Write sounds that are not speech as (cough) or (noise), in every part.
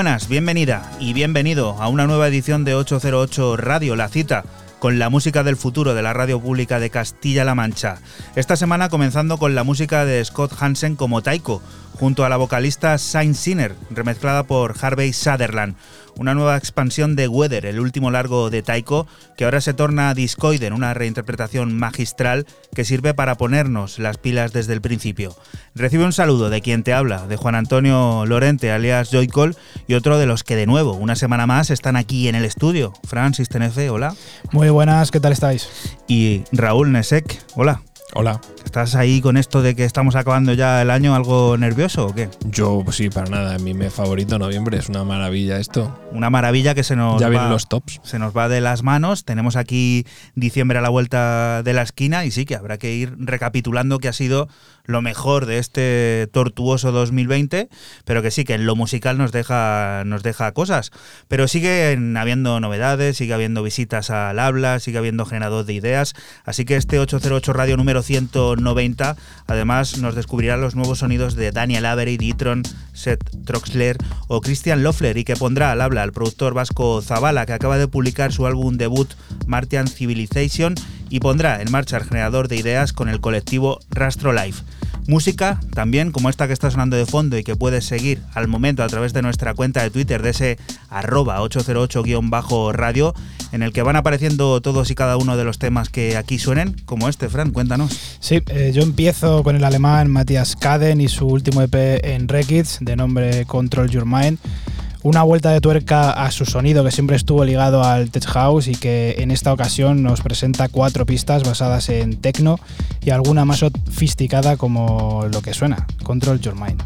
buenas, bienvenida y bienvenido a una nueva edición de 808 Radio, la cita con la música del futuro de la radio pública de Castilla-La Mancha. Esta semana comenzando con la música de Scott Hansen como Taiko, junto a la vocalista Saint Sinner, remezclada por Harvey Sutherland una nueva expansión de Weather, el último largo de Taiko, que ahora se torna discoide en una reinterpretación magistral que sirve para ponernos las pilas desde el principio. Recibe un saludo de quien te habla, de Juan Antonio Lorente, alias Joycol, y otro de los que de nuevo, una semana más, están aquí en el estudio. Francis Tenefe, hola. Muy buenas, ¿qué tal estáis? Y Raúl Nesek, hola. Hola. ¿Estás ahí con esto de que estamos acabando ya el año algo nervioso o qué? Yo, pues sí, para nada. Mi mes favorito, noviembre, es una maravilla esto. Una maravilla que se nos Ya va, vienen los tops. se nos va de las manos. Tenemos aquí diciembre a la vuelta de la esquina y sí que habrá que ir recapitulando que ha sido lo mejor de este tortuoso 2020, pero que sí que en lo musical nos deja, nos deja cosas. Pero siguen habiendo novedades, sigue habiendo visitas al habla, sigue habiendo generador de ideas. Así que este 808 Radio número 190 además nos descubrirá los nuevos sonidos de Daniel Avery, Ditron, Seth Troxler o Christian Loeffler y que pondrá al habla al productor vasco Zavala que acaba de publicar su álbum debut Martian Civilization y pondrá en marcha el generador de ideas con el colectivo Rastro Life. Música también como esta que está sonando de fondo y que puedes seguir al momento a través de nuestra cuenta de Twitter de ese arroba 808-radio en el que van apareciendo todos y cada uno de los temas que aquí suenen, como este, Fran, cuéntanos. Sí, eh, yo empiezo con el alemán Matthias Kaden y su último EP en Rekids de nombre Control Your Mind una vuelta de tuerca a su sonido que siempre estuvo ligado al tech house y que en esta ocasión nos presenta cuatro pistas basadas en techno y alguna más sofisticada como lo que suena, Control Your Mind.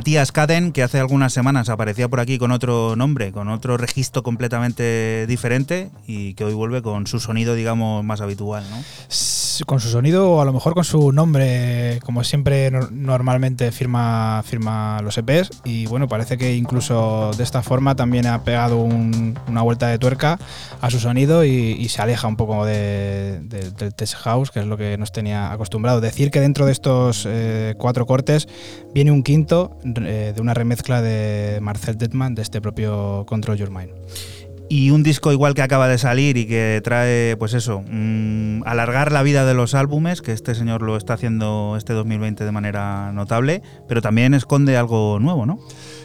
Matías Caden, que hace algunas semanas aparecía por aquí con otro nombre, con otro registro completamente diferente y que hoy vuelve con su sonido, digamos, más habitual, ¿no? Con su sonido o a lo mejor con su nombre, como siempre nor- normalmente firma, firma los EPs. Y bueno, parece que incluso de esta forma también ha pegado un- una vuelta de tuerca a su sonido y, se aleja un poco de- de- del tech house, que es lo que nos tenía acostumbrado. Decir que dentro de estos eh, cuatro cortes viene un quinto eh, de una remezcla de Marcel Detman de este propio Control Your Mind. Y un disco igual que acaba de salir y que trae, pues eso, mm, alargar la vida de los álbumes, que este señor lo está haciendo este 2020 de manera notable, pero también esconde algo nuevo, ¿no?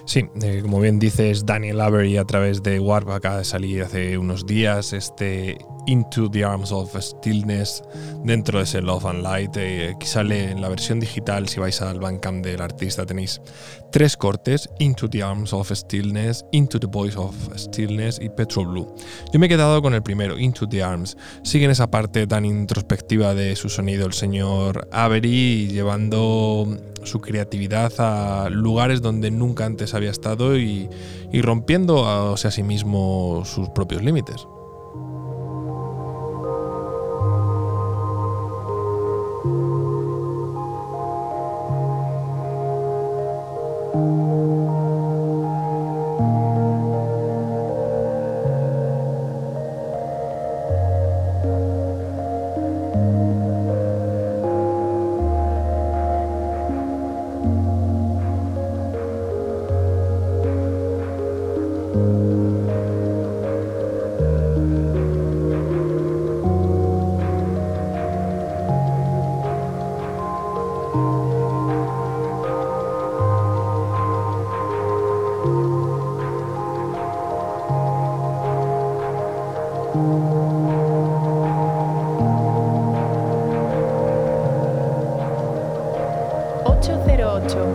Sí, eh, como bien dices, Daniel Avery a través de Warp acaba de salir hace unos días este Into the Arms of Stillness dentro de ese Love and Light eh, que sale en la versión digital si vais al Bandcamp del artista tenéis tres cortes Into the Arms of Stillness, Into the Voice of Stillness y Petrol Blue. Yo me he quedado con el primero, Into the Arms. Sigue en esa parte tan introspectiva de su sonido el señor Avery llevando su creatividad a lugares donde nunca antes había estado y, rompiendo o sea, a sí mismo sus propios límites. Ocho cero ocho.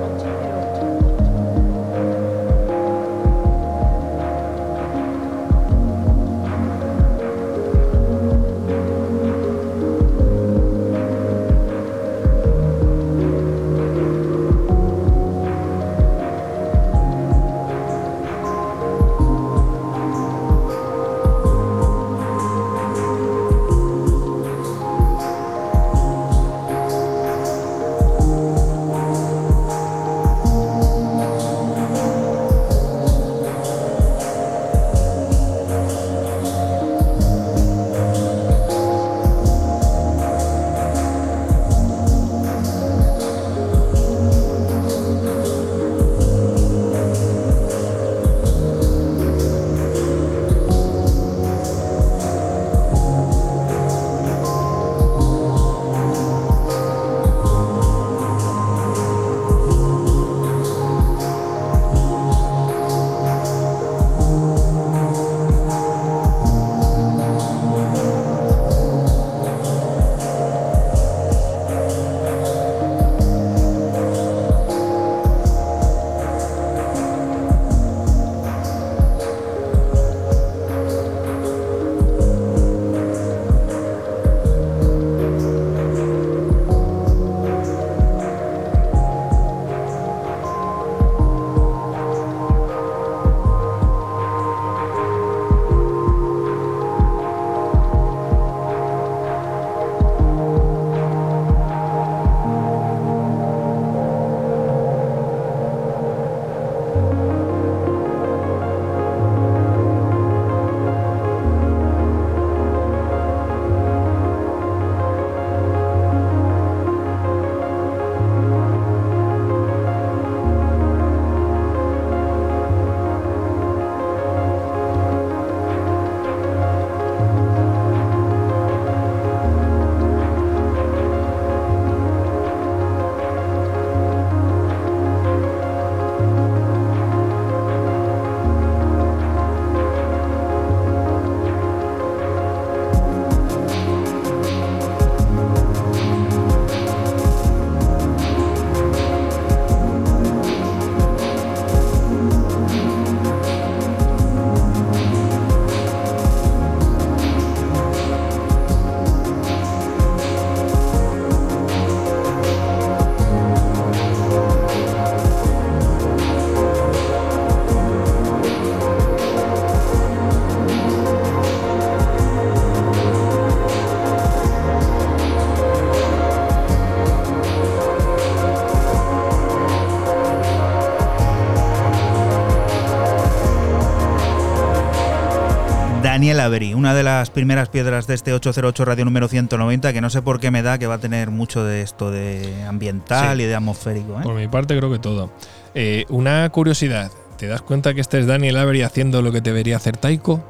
Daniel Avery, una de las primeras piedras de este 808 radio número 190, que no sé por qué me da que va a tener mucho de esto de ambiental Sí. y de atmosférico. ¿eh? Por mi parte creo que todo. Eh, una curiosidad, ¿te das cuenta que este es Daniel Avery haciendo lo que debería hacer Taiko?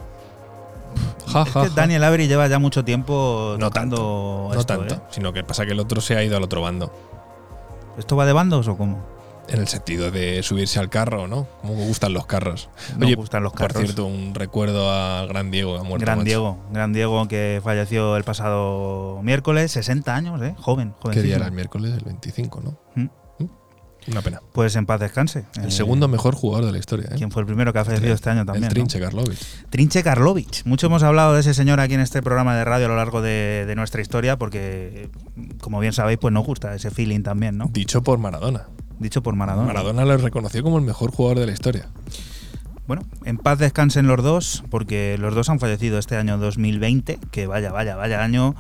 Ja, Es ja, que. Daniel Avery lleva ya mucho tiempo No tocando No esto, tanto, ¿eh? sino que pasa que el otro se ha ido al otro bando. ¿Esto va de bandos o cómo? En el sentido de subirse al carro, ¿no? Como me gustan los carros. Me Oye, gustan los por carros. cierto, un recuerdo al gran Diego ha muerto. Gran macho. Diego, gran Diego que falleció el pasado miércoles, 60 años, ¿eh? Joven, joven. ¿Qué día era el miércoles? El 25, ¿no? Mm. ¿Mm? Una pena. Pues en paz descanse. El Eh, segundo mejor jugador de la historia. ¿eh? ¿Quién fue el primero que ha fallecido este año también? El ¿no? Trinche Karlovic. Trinche Karlovic. Mucho hemos hablado de ese señor aquí en este programa de radio a lo largo de, de nuestra historia porque, como bien sabéis, pues nos gusta ese feeling también, ¿no? Dicho por Maradona. Dicho por Maradona. Maradona lo reconoció como el mejor jugador de la historia. Bueno, en paz descansen los dos, porque los dos han fallecido este año 2020, que vaya, vaya, vaya año,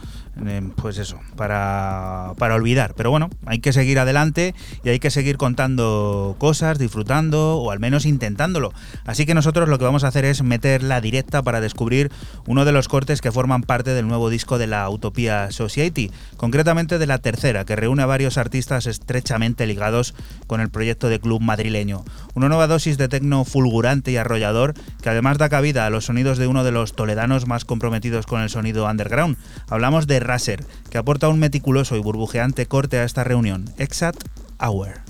eh, pues eso, para, para olvidar. Pero bueno, hay que seguir adelante y hay que seguir contando cosas, disfrutando o al menos intentándolo. Así que nosotros lo que vamos a hacer es meter la directa para descubrir uno de los cortes que forman parte del nuevo disco de la Utopía Society, concretamente de la tercera, que reúne a varios artistas estrechamente ligados con el proyecto de club madrileño. Una nueva dosis de tecno fulgurante y arrollador que además da cabida a los sonidos de uno de los toledanos más comprometidos con el sonido underground. Hablamos Raser, que aporta un meticuloso y burbujeante corte a esta reunión, Exact Hour.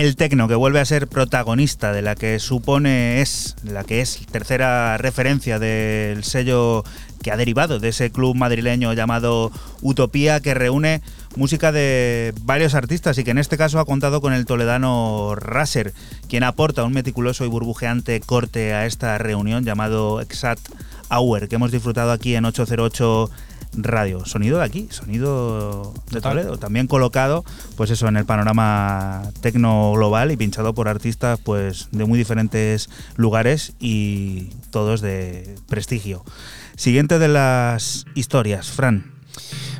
El tecno que vuelve a ser protagonista de la que supone es la que es tercera referencia del sello que ha derivado de ese club madrileño llamado Utopía que reúne música de varios artistas y que en este caso ha contado con el toledano Raser, quien aporta un meticuloso y burbujeante corte a esta reunión llamado Exact Hour que hemos disfrutado aquí en 808 radio. Sonido de aquí, sonido de. Toledo. También colocado, pues eso, en el panorama tecno global y pinchado por artistas pues de muy diferentes lugares y todos de prestigio. Siguiente de las historias, Fran.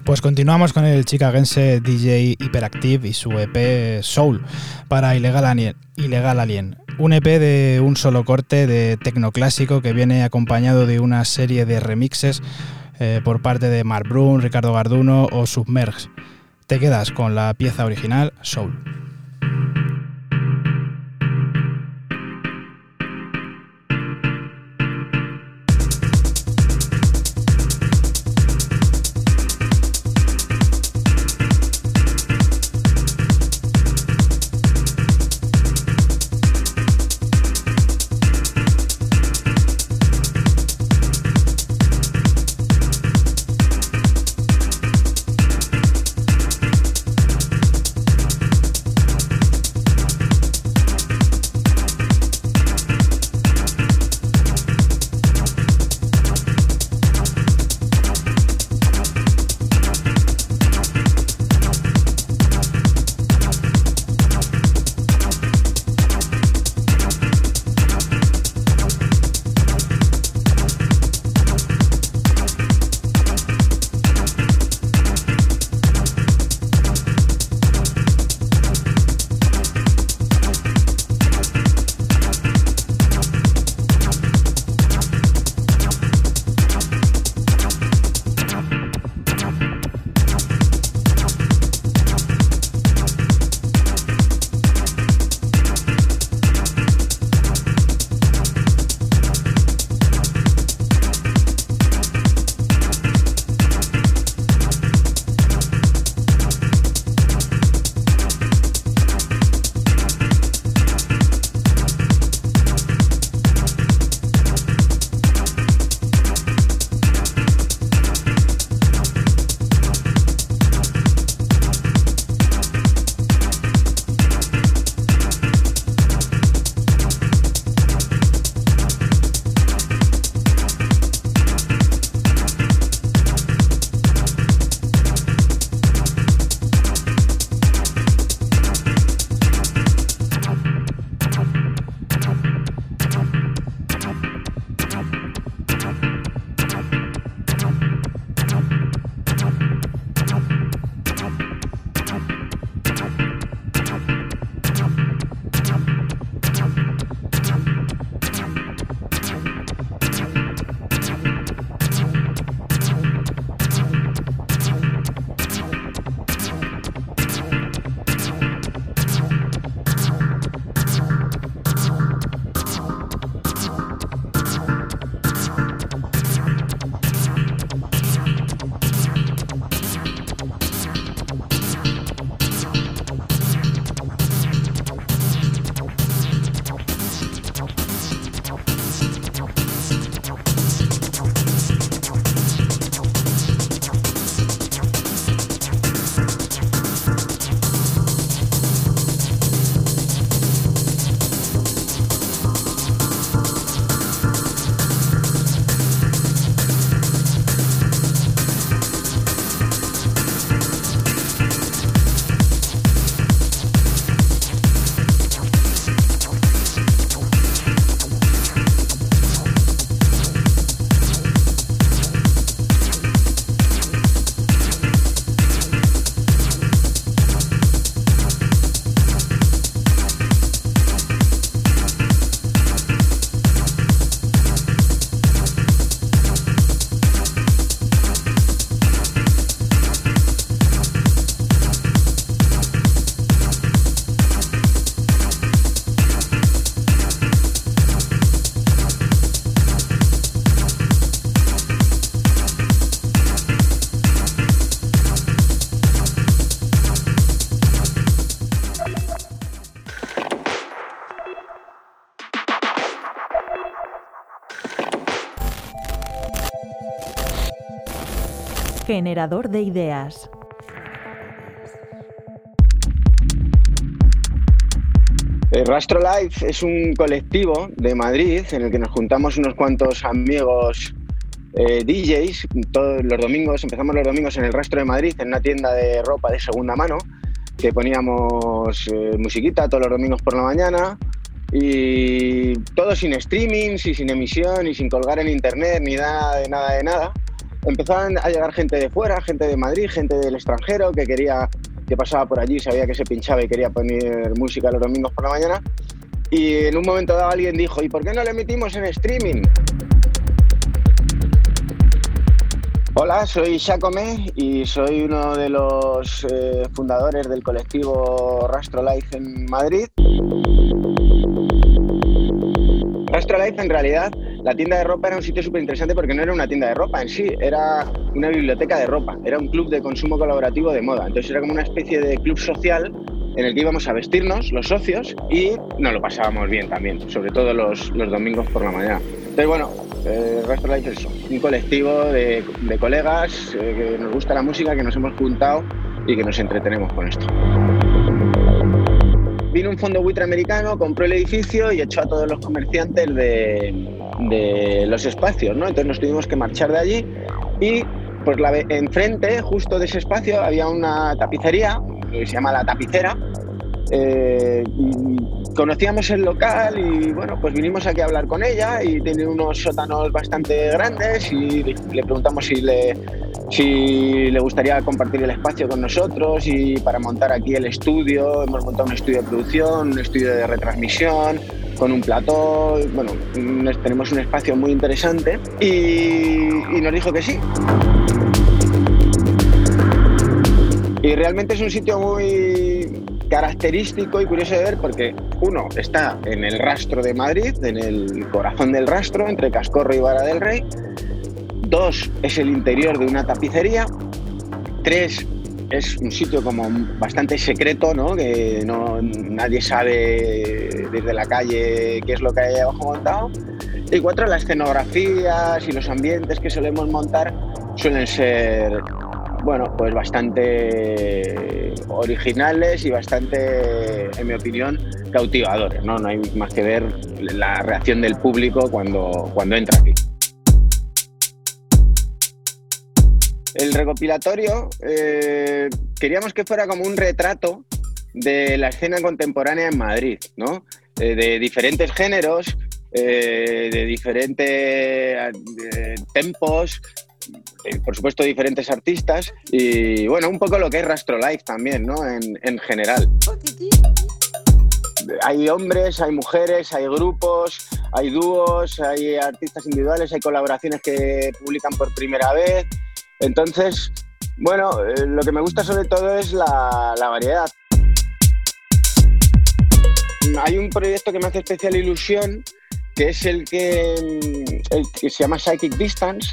Pues continuamos con el chicagense DJ Hyperactive y su EP Soul para Illegal Alien. Illegal Alien. Un EP de un solo corte de tecnoclásico que viene acompañado de una serie de remixes eh, por parte de Mark Brun, Ricardo Garduno o Submerge. Te quedas con la pieza original Soul. Generador de ideas. El Rastro Life es un colectivo de Madrid en el que nos juntamos unos cuantos amigos eh, DJs. Todos los domingos, empezamos los domingos en el Rastro de Madrid, en una tienda de ropa de segunda mano, que poníamos eh, musiquita todos los domingos por la mañana. Y todo sin streaming, y sin emisión, y sin colgar en internet, ni nada de nada de nada empezaban a llegar gente de fuera, gente de Madrid, gente del extranjero que quería, que pasaba por allí, sabía que se pinchaba y quería poner música los domingos por la mañana. Y en un momento dado alguien dijo, ¿y por qué no le emitimos en streaming? Hola, soy Shakome y soy uno de los eh, fundadores del colectivo Rastro Life en Madrid. Rastro Life en realidad, la tienda de ropa era un sitio súper interesante porque no era una tienda de ropa en sí, era una biblioteca de ropa, era un club de consumo colaborativo de moda. Entonces era como una especie de club social en el que íbamos a vestirnos los socios y nos lo pasábamos bien también, sobre todo los, los domingos por la mañana. Entonces bueno, eh, Rastro Life es un colectivo de, de colegas eh, que nos gusta la música, que nos hemos juntado y que nos entretenemos con esto. Vino un fondo buitre americano, compró el edificio y echó a todos los comerciantes de, de los espacios, ¿no? Entonces nos tuvimos que marchar de allí y pues la, enfrente, justo de ese espacio, había una tapicería que se llama La Tapicera. eh, y conocíamos el local y bueno, pues vinimos aquí a hablar con ella y tiene unos sótanos bastante grandes y le preguntamos si le, si le gustaría compartir el espacio con nosotros y para montar aquí el estudio. Hemos montado un estudio de producción, un estudio de retransmisión, con un plató. Bueno, tenemos un espacio muy interesante y, y nos dijo que sí. Y realmente es un sitio muy característico y curioso de ver porque uno está en el rastro de Madrid, en el corazón del rastro, entre Cascorro y Vara del Rey. Dos, es el interior de una tapicería. Tres, es un sitio como bastante secreto, ¿no? Que no, nadie sabe desde la calle qué es lo que hay abajo montado. Y cuatro, las escenografías y los ambientes que solemos montar suelen ser, bueno, pues bastante originales y bastante, en mi opinión, cautivadores, ¿no? No hay más que ver la reacción del público cuando, cuando entra aquí. El recopilatorio eh, queríamos que fuera como un retrato de la escena contemporánea en Madrid, ¿no? Eh, de diferentes géneros, eh, de diferentes tempos, por supuesto diferentes artistas y bueno, un poco lo que es Rastro Life también, ¿no? En, en general. Hay hombres, hay mujeres, hay grupos, hay dúos, hay artistas individuales, hay colaboraciones que publican por primera vez. Entonces, bueno, eh, lo que me gusta sobre todo es la, variedad. Hay un proyecto que me hace especial ilusión, que es el que, el que se llama Psychic Distance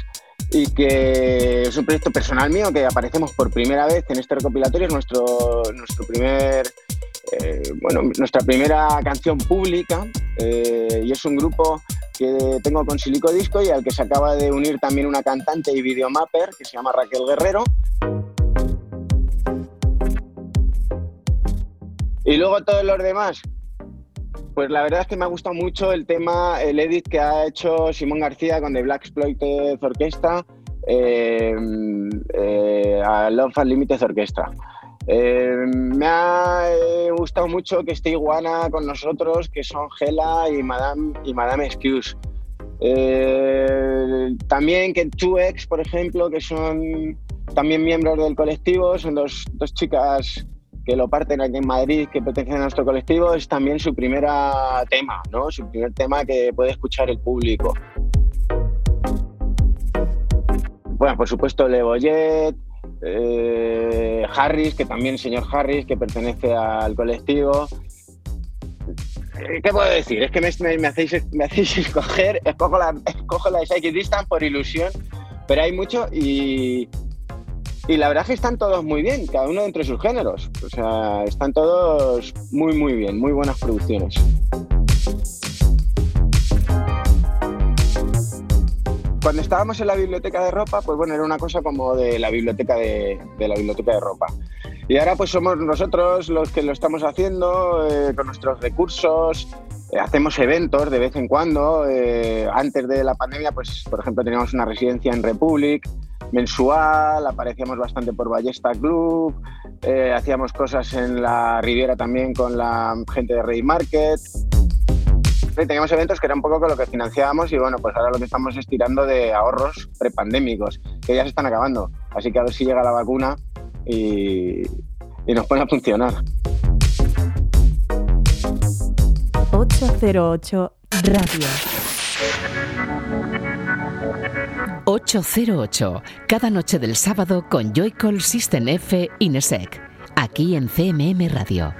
y que es un proyecto personal mío que aparecemos por primera vez en este recopilatorio, es nuestro, nuestro primer, eh, bueno, nuestra primera canción pública eh, y es un grupo que tengo con Silico Disco y al que se acaba de unir también una cantante y videomapper que se llama Raquel Guerrero. Y luego todos los demás, pues la verdad es que me ha gustado mucho el tema, el edit que ha hecho Simón García con The Black Exploited Orquesta eh, eh, a Love Unlimited Orquesta. Eh, me ha eh, gustado mucho que esté Iguana con nosotros, que son Gela y Madame, y Madame Excuse. Eh, también que 2X, por ejemplo, que son también miembros del colectivo, son dos, dos chicas que lo parten aquí en Madrid, que pertenecen a nuestro colectivo, es también su primera tema, ¿no? Su primer tema que puede escuchar el público. Bueno, por supuesto, Le Boyet, eh, Harris, que también señor Harris, que pertenece al colectivo. Eh, ¿Qué puedo decir? Es que me, hacéis, me hacéis (laughs) escoger, escojo la, escojo la de Psychic por ilusión, pero hay mucho y, y la verdad es que están todos muy bien, cada uno entre sus géneros. O sea, están todos muy, muy bien, muy buenas producciones. Cuando estábamos en la biblioteca de ropa, pues bueno, era una cosa como de la biblioteca de, de la biblioteca de ropa. Y ahora pues somos nosotros los que lo estamos haciendo eh, con nuestros recursos, eh, hacemos eventos de vez en cuando. eh, antes de la pandemia, pues por ejemplo teníamos una residencia en Republic mensual, aparecíamos bastante por Ballesta Club, eh, hacíamos cosas en la Riviera también con la gente de Rey Market. Sí, teníamos eventos que era un poco con lo que financiábamos y bueno, pues ahora lo que estamos es tirando de ahorros prepandémicos, que ya se están acabando. Así que a ver si llega la vacuna y, y nos pone a funcionar. 808 808 Radio. 808, cada noche del sábado con Joycall System F Inesec, aquí en CMM Radio.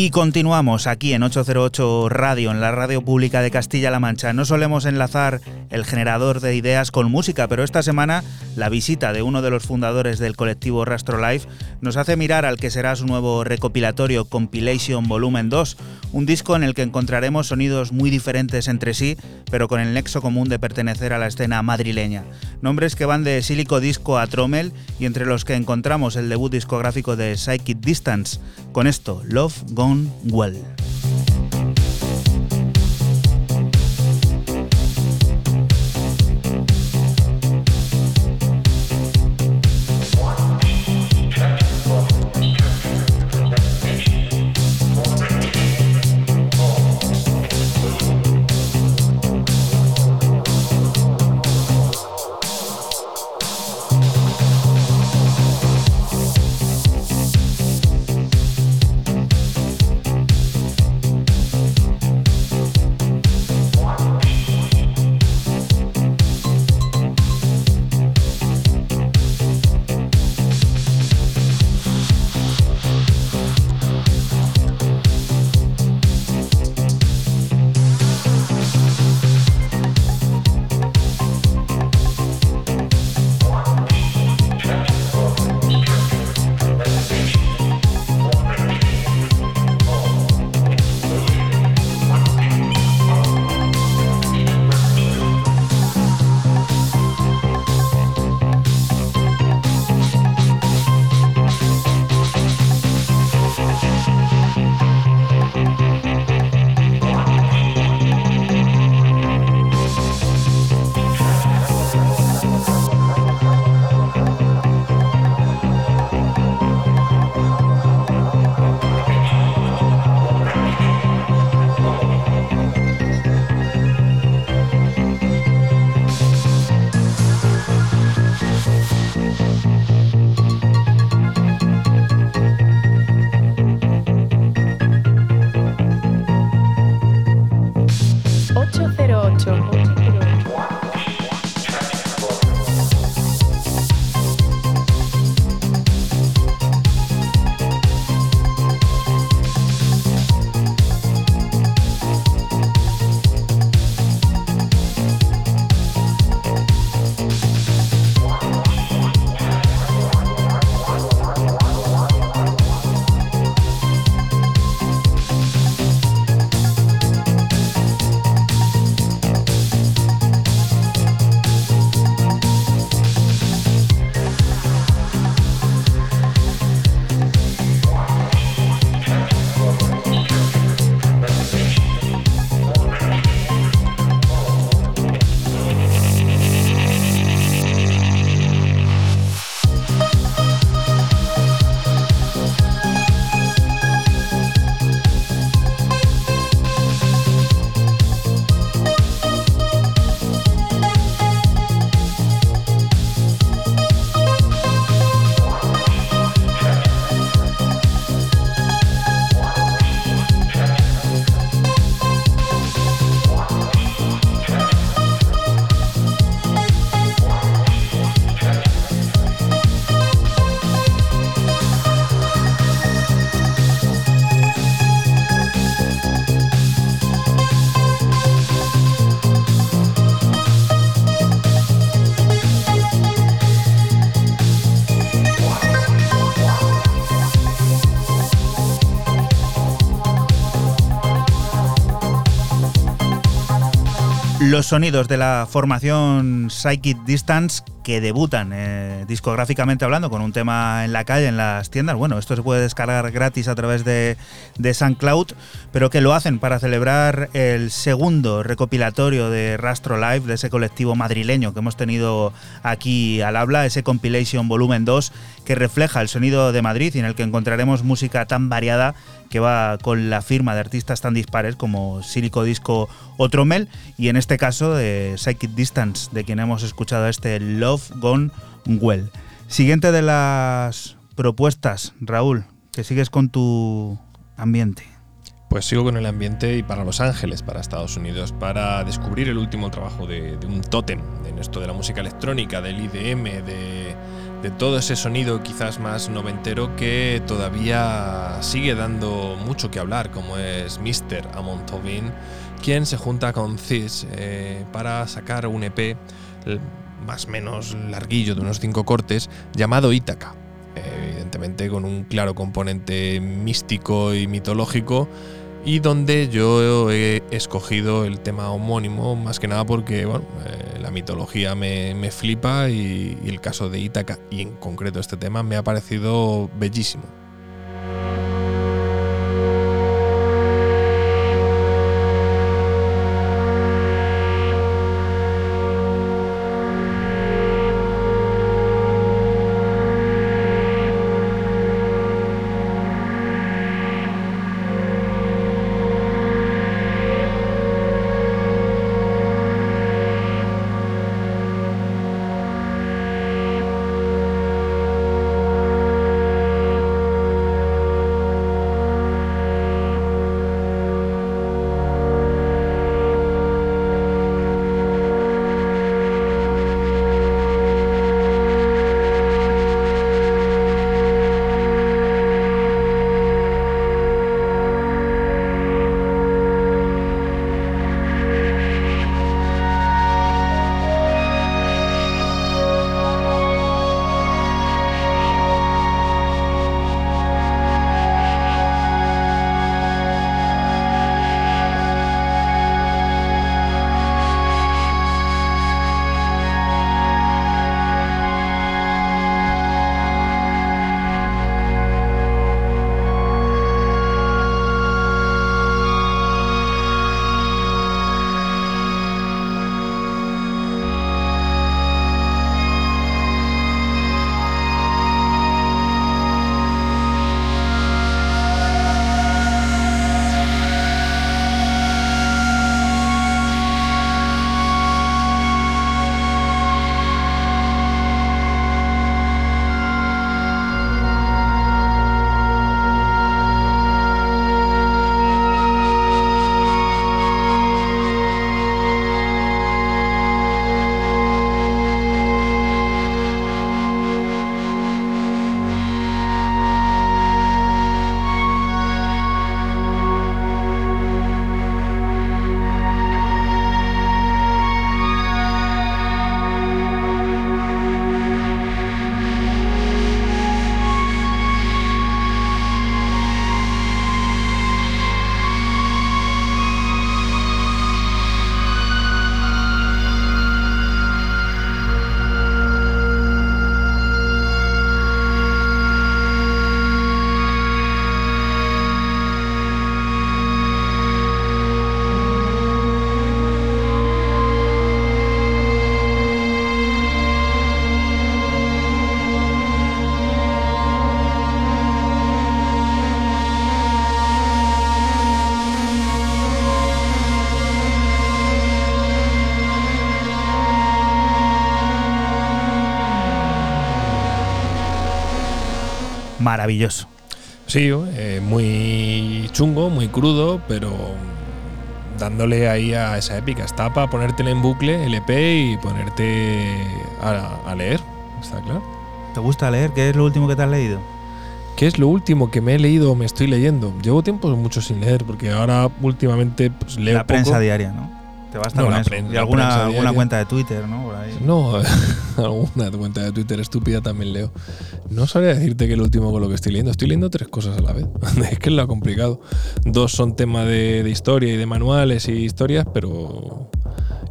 Y continuamos aquí en 808 Radio, en la radio pública de Castilla-La Mancha. No solemos enlazar el generador de ideas con música, pero esta semana la visita de uno de los fundadores del colectivo Rastro Life nos hace mirar al que será su nuevo recopilatorio Compilation Volumen 2, un disco en el que encontraremos sonidos muy diferentes entre sí, pero con el nexo común de pertenecer a la escena madrileña. Nombres que van de Silico Disco a Trommel y entre los que encontramos el debut discográfico de Psychic Distance. Con esto, Love Gone Well. Los sonidos de la formación Psychic Distance que debutan eh, discográficamente hablando con un tema en la calle, en las tiendas. Bueno, esto se puede descargar gratis a través de, de SoundCloud, pero que lo hacen para celebrar el segundo recopilatorio de Rastro Live, de ese colectivo madrileño que hemos tenido aquí al habla, ese Compilation Volumen 2, que refleja el sonido de Madrid y en el que encontraremos música tan variada que va con la firma de artistas tan dispares como Silico Disco o Trommel, y en este caso de Psychic Distance, de quien hemos escuchado este Love Love Gone Well. Siguiente de las propuestas, Raúl, que sigues con tu ambiente. Pues sigo con el ambiente y para Los Ángeles, para Estados Unidos, para descubrir el último trabajo de, de un tótem en esto de la música electrónica, del IDM, de, de todo ese sonido quizás más noventero que todavía sigue dando mucho que hablar, como es Mr. Amon Tobin, quien se junta con Cis eh, para sacar un EP más o menos larguillo de unos cinco cortes llamado Ítaca. Evidentemente con un claro componente místico y mitológico y donde yo he escogido el tema homónimo más que nada porque bueno, eh, la mitología me, me flipa y, y el caso de Ítaca y en concreto este tema me ha parecido bellísimo. Maravilloso. Sí, eh, muy chungo, muy crudo, pero dándole ahí a esa épica. Está para ponértela en bucle, el EP, y ponerte a, a leer, está claro. ¿Te gusta leer? ¿Qué es lo último que te has leído? ¿Qué es lo último que me he leído o me estoy leyendo? Llevo tiempo mucho sin leer, porque ahora últimamente pues, leo la prensa poco. diaria, ¿no? Te basta No, con la eso. pren- y la alguna, alguna cuenta de Twitter, ¿no? No, (laughs) alguna cuenta de Twitter estúpida también leo. No sabría decirte que el último con lo que estoy leyendo. Estoy leyendo tres cosas a la vez. (laughs) es que es lo complicado. Dos son tema de, de historia y de manuales y historias, pero.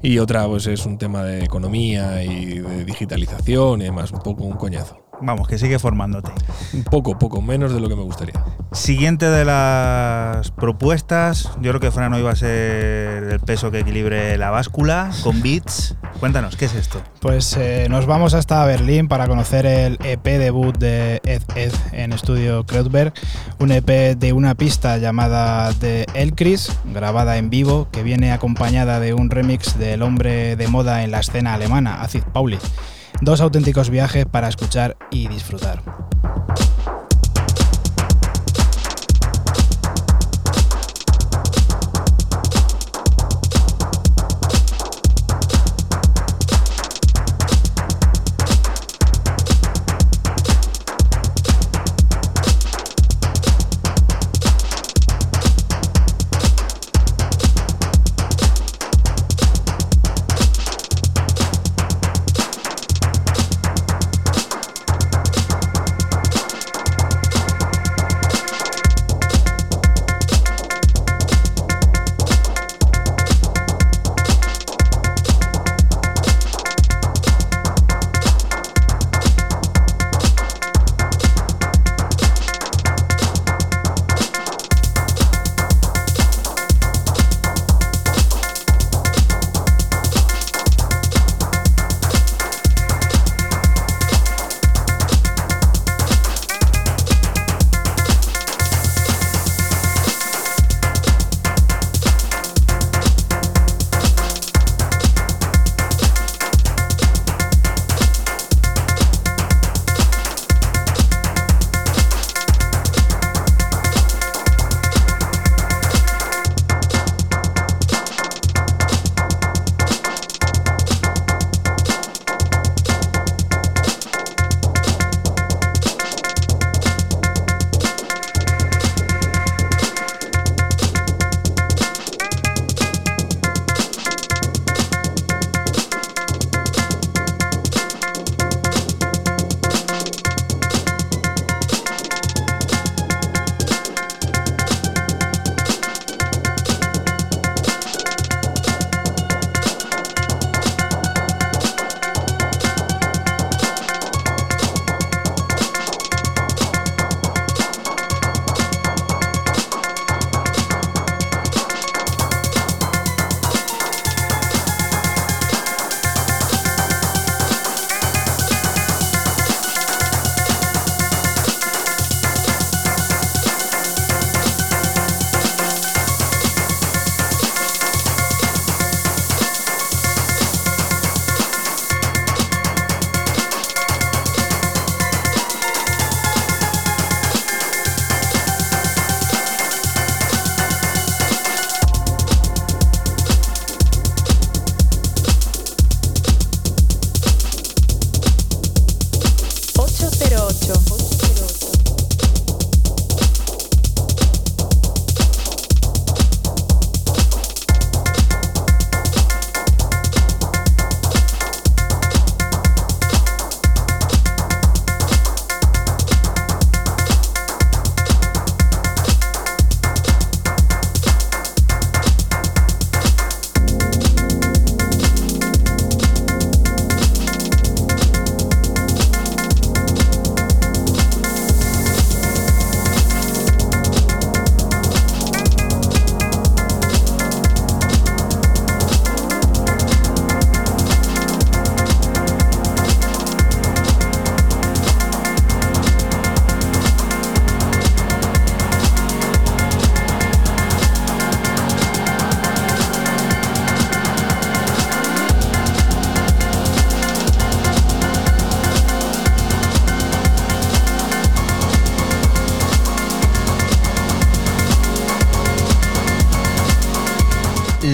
Y otra, pues es un tema de economía y de digitalización y demás. Un poco un coñazo. Vamos, que sigue formándote. Un poco, poco, menos de lo que me gustaría. Siguiente de las propuestas, yo creo que Fran hoy va a ser el peso que equilibre la báscula con beats. Cuéntanos, ¿qué es esto? Pues eh, nos vamos hasta Berlín para conocer el EP debut de Ed Ed en estudio Kreuzberg, un EP de una pista llamada The Elkris, grabada en vivo, que viene acompañada de un remix del hombre de moda en la escena alemana, Acid Pauli. Dos auténticos viajes para escuchar y disfrutar.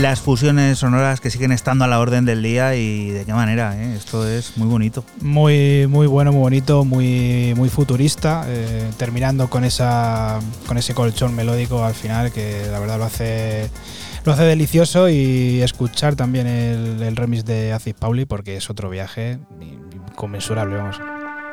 Las fusiones sonoras que siguen estando a la orden del día y de qué manera, ¿eh? esto es muy bonito. Muy, muy bueno, muy bonito, muy, muy futurista, eh, terminando con, esa, con ese colchón melódico al final que la verdad lo hace, lo hace delicioso y escuchar también el, el remix de Acid Pauli porque es otro viaje inconmensurable, vamos.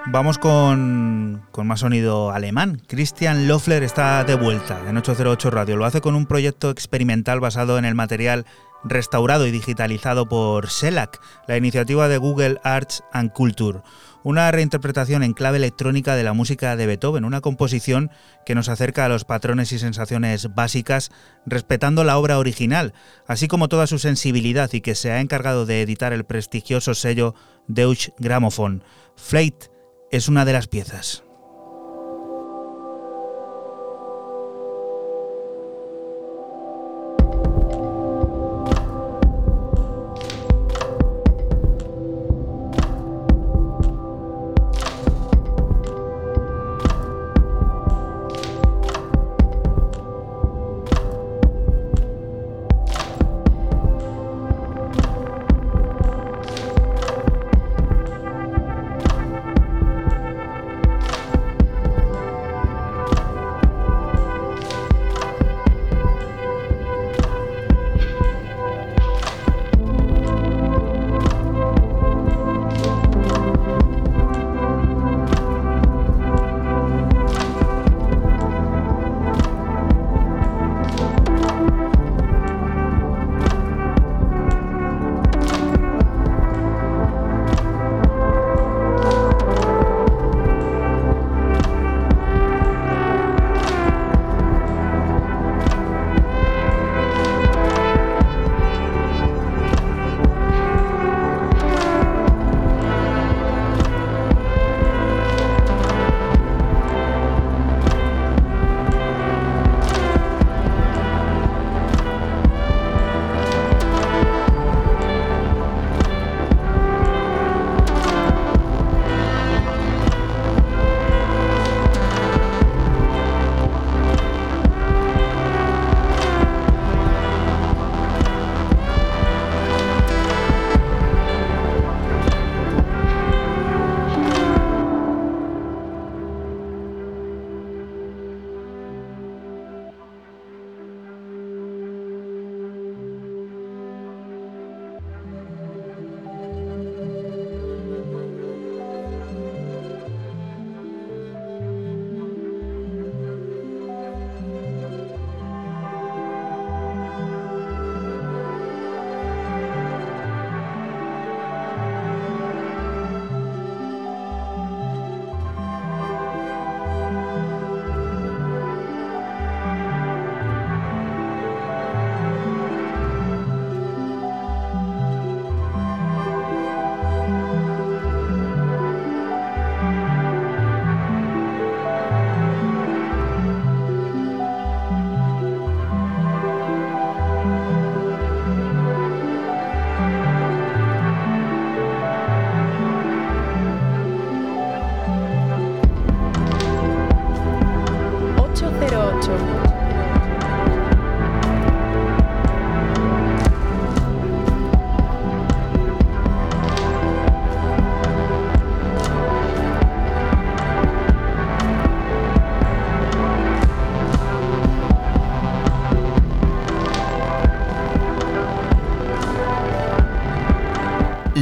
Vamos con, con, más sonido alemán. Christian Loeffler está de vuelta en 808 Radio. Lo hace con un proyecto experimental basado en el material restaurado y digitalizado por SELAC, la iniciativa de Google Arts and Culture. Una reinterpretación en clave electrónica de la música de Beethoven, una composición que nos acerca a los patrones y sensaciones básicas respetando la obra original, así como toda su sensibilidad y que se ha encargado de editar el prestigioso sello Deutsche Grammophon. Flate es una de las piezas.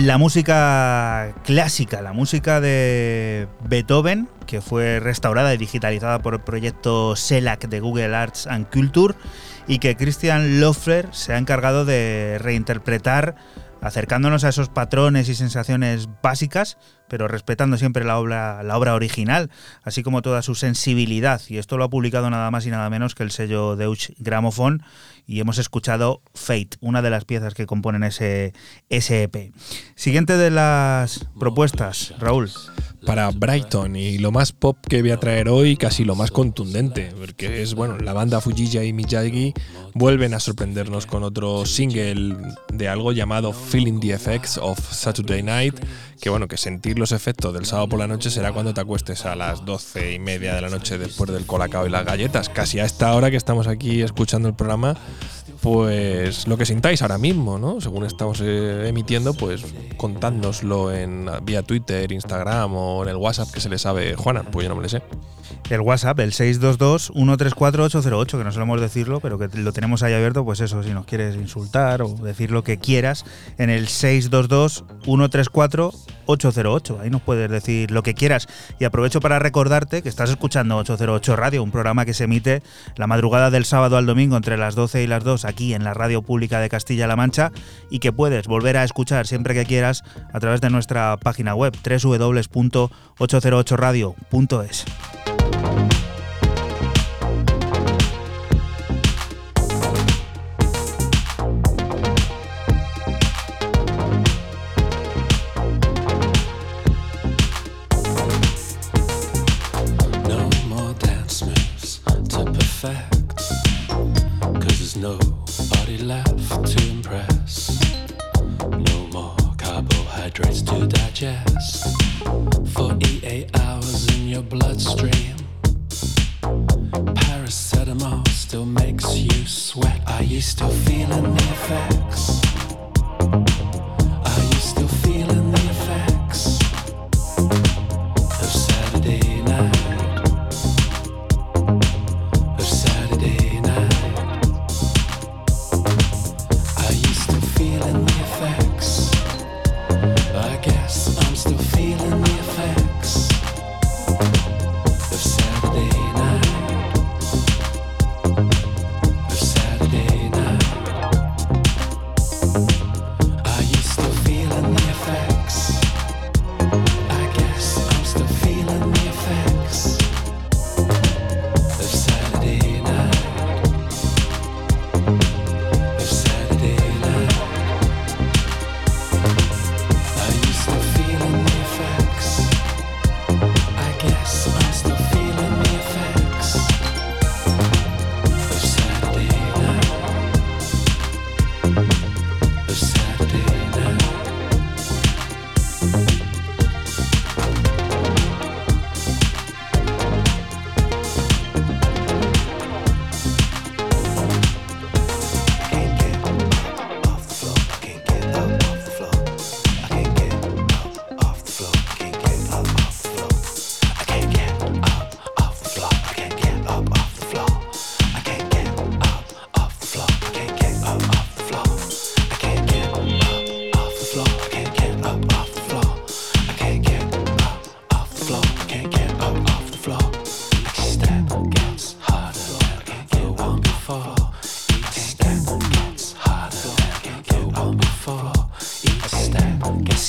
La música clásica, la música de Beethoven, que fue restaurada y digitalizada por el proyecto CELAC de Google Arts and Culture y que Christian Loeffler se ha encargado de reinterpretar acercándonos a esos patrones y sensaciones básicas, pero respetando siempre la obra, la obra original, así como toda su sensibilidad. Y esto lo ha publicado nada más y nada menos que el sello Deutsche Grammophon y hemos escuchado Fate, una de las piezas que componen ese, ese EP. Siguiente de las propuestas, Raúl. para Brighton y lo más pop que voy a traer hoy, casi lo más contundente, porque es, bueno, la banda Fujija y Miyagi vuelven a sorprendernos con otro single de algo llamado Feeling the Effects of Saturday Night, que bueno, que sentir los efectos del sábado por la noche será cuando te acuestes a las doce y media de la noche después del colacao y las galletas, casi a esta hora que estamos aquí escuchando el programa, pues lo que sintáis ahora mismo, ¿no? Según estamos eh, emitiendo, pues contádnoslo en vía Twitter, Instagram o en el WhatsApp que se le sabe Juana, pues yo no me le sé. El WhatsApp, el 622-134-808, que no solemos decirlo, pero que lo tenemos ahí abierto, pues eso, si nos quieres insultar o decir lo que quieras, en el 622-134-808. Ahí nos puedes decir lo que quieras. Y aprovecho para recordarte que estás escuchando 808 Radio, un programa que se emite la madrugada del sábado al domingo entre las 12 y las 2 aquí en la radio pública de Castilla-La Mancha y que puedes volver a escuchar siempre que quieras a través de nuestra página web www.808radio.es. you still feeling the effects?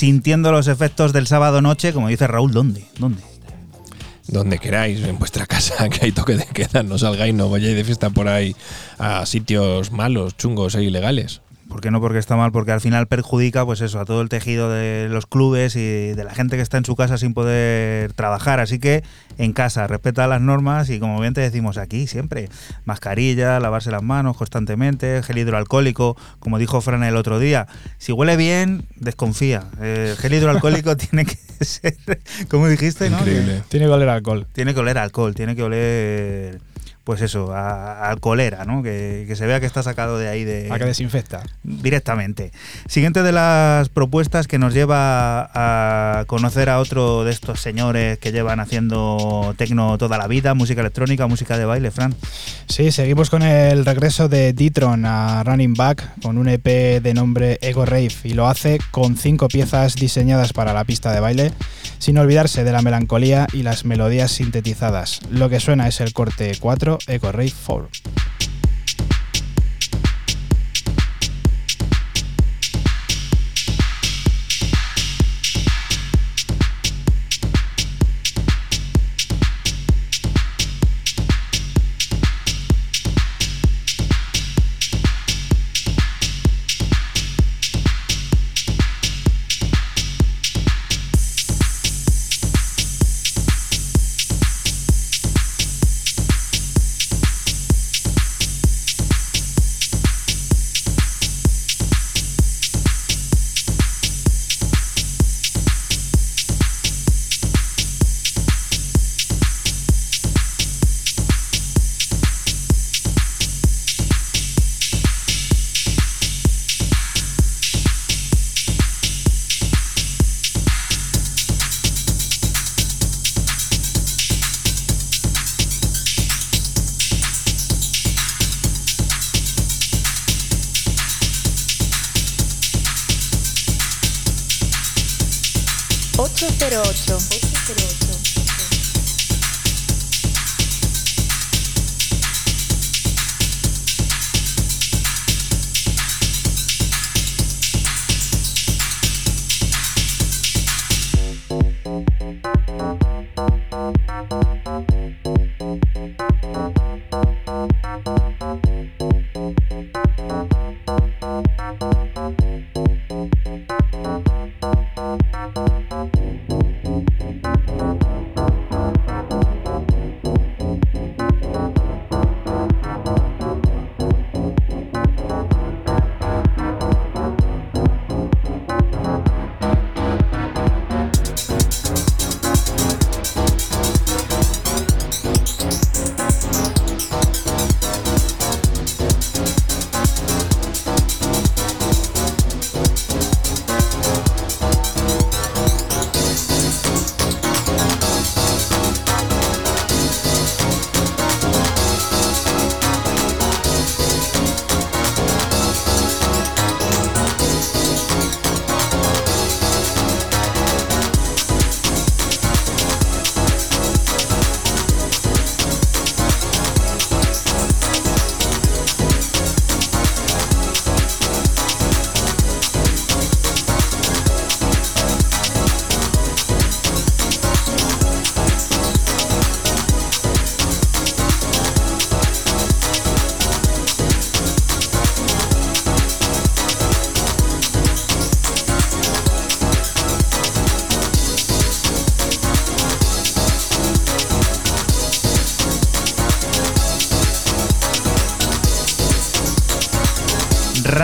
Sintiendo los efectos del sábado noche, como dice Raúl, ¿dónde? ¿Dónde? Donde queráis, en vuestra casa, (laughs) que hay toque de queda, no salgáis, no vayáis de fiesta por ahí a sitios malos, chungos e ilegales. ¿Por qué no? Porque está mal, porque al final perjudica, pues eso, a todo el tejido de los clubes y de la gente que está en su casa sin poder trabajar. Así que en casa, respeta las normas y como bien te decimos aquí siempre, mascarilla, lavarse las manos constantemente, gel hidroalcohólico, como dijo Fran el otro día. Si huele bien, desconfía. El gel hidroalcohólico (laughs) tiene que ser, como dijiste, ¿no? Increíble. Tiene que oler alcohol. Tiene que oler alcohol, tiene que oler pues eso, a, a colera, ¿no? Que, que se vea que está sacado de ahí de A que desinfecta. directamente. Siguiente de las propuestas que nos lleva a conocer a otro de estos señores que llevan haciendo tecno toda la vida, música electrónica, música de baile, Fran. Sí, seguimos con el regreso de Ditron a Running Back con un EP de nombre Ego Rave y lo hace con cinco piezas diseñadas para la pista de baile, sin olvidarse de la melancolía y las melodías sintetizadas. Lo que suena es el corte 4 Ego Rave 4.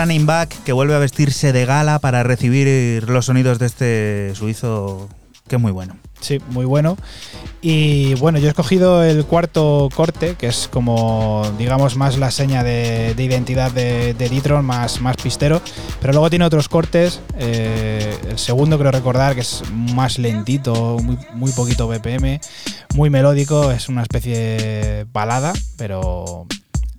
Running que vuelve a vestirse de gala para recibir los sonidos de este suizo que es muy bueno. Sí, muy bueno. Y bueno, yo he escogido el cuarto corte, que es como, digamos, más la seña de, de identidad de, de Ditron, más, más pistero. Pero luego tiene otros cortes. eh, el segundo, creo recordar, que es más lentito, muy, muy poquito BPM, muy melódico. Es una especie de balada, pero,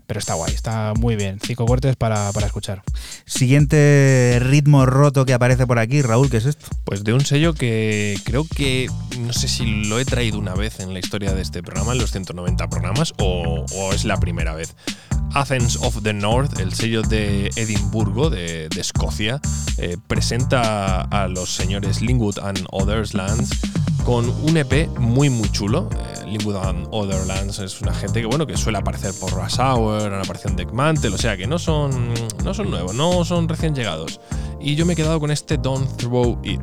pero está guay, está muy bien. Cinco cortes para, para escuchar. Siguiente ritmo roto que aparece por aquí, Raúl, ¿qué es esto? Pues de un sello que creo que no sé si lo he traído una vez en la historia de este programa, en los 190 programas, o, o es la primera vez. Athens of the North, el sello de Edimburgo, de, de Escocia, eh, presenta a los señores Lingwood and Others Lands con un EP muy muy chulo. Eh, and Other Lands es una gente que bueno que suele aparecer por Rush Hour, han aparecido en Deck Mantle, o sea que no son, no son nuevos, no son recién llegados. Y yo me he quedado con este Don't Throw It.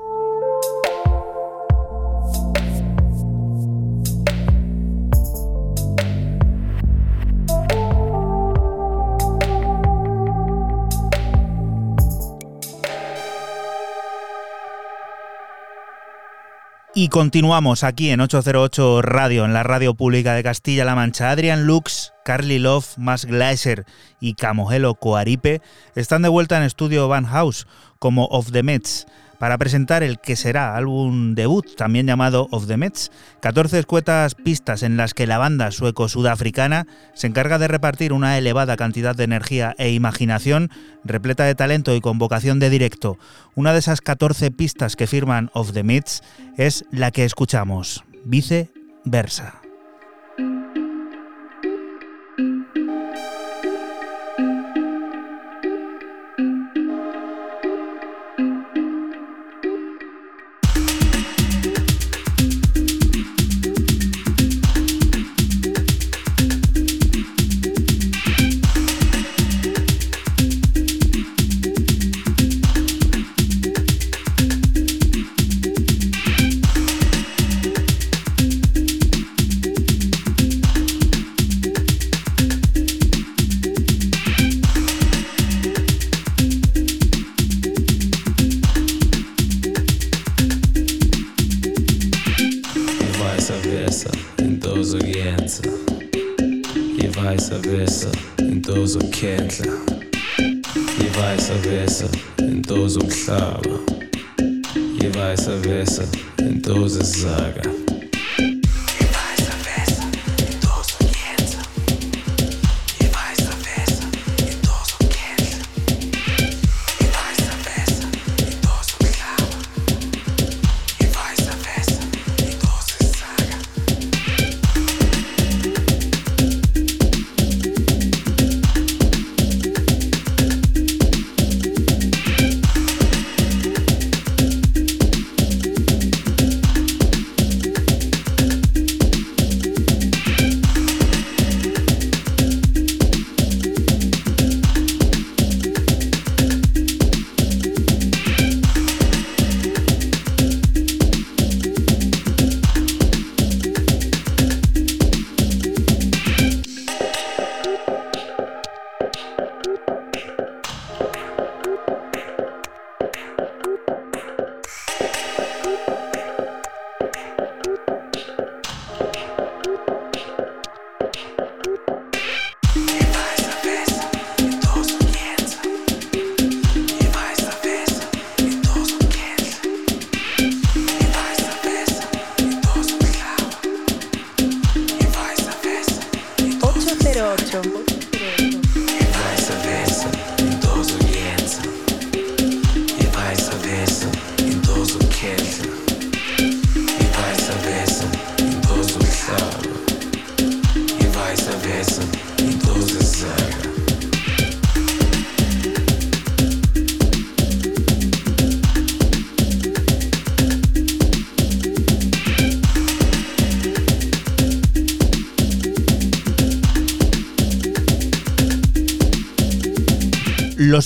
Y continuamos aquí en 808 Radio, en la radio pública de Castilla-La Mancha. Adrian Lux, Carly Love, Mas Gleiser y Camogelo Coaripe están de vuelta en estudio Van House como Of the Mets para presentar el que será álbum debut, también llamado Of the Mets. 14 escuetas pistas en las que la banda sueco-sudafricana se encarga de repartir una elevada cantidad de energía e imaginación, repleta de talento y con vocación de directo. Una de esas 14 pistas que firman Of the Mets es la que escuchamos, Vice Versa.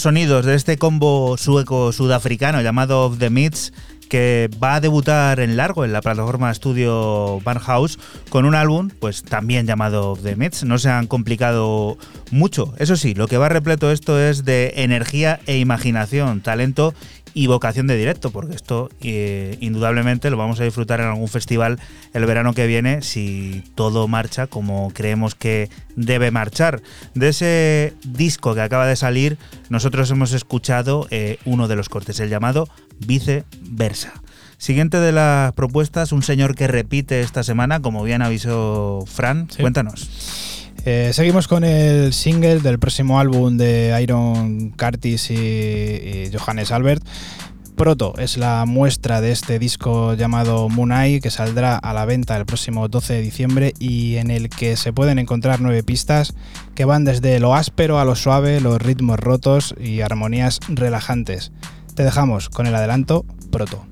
Sonidos de este combo sueco-sudafricano llamado the Meats que va a debutar en largo en la plataforma estudio Barnhouse con un álbum pues también llamado the Meats. No se han complicado mucho. Eso sí, lo que va repleto esto es de energía e imaginación, talento y vocación de directo, porque esto eh, indudablemente lo vamos a disfrutar en algún festival el verano que viene si todo marcha como creemos que debe marchar. De ese disco que acaba de salir, nosotros hemos escuchado eh, uno de los cortes, el llamado Viceversa. Siguiente de las propuestas, un señor que repite esta semana, como bien avisó Fran, Sí. cuéntanos. Eh, seguimos con el single del próximo álbum de Iron Curtis y, y Johannes Albert. Proto es la muestra de este disco llamado Mooneye que saldrá a la venta el próximo 12 de diciembre y en el que se pueden encontrar nueve pistas que van desde lo áspero a lo suave, los ritmos rotos y armonías relajantes. Te dejamos con el adelanto Proto.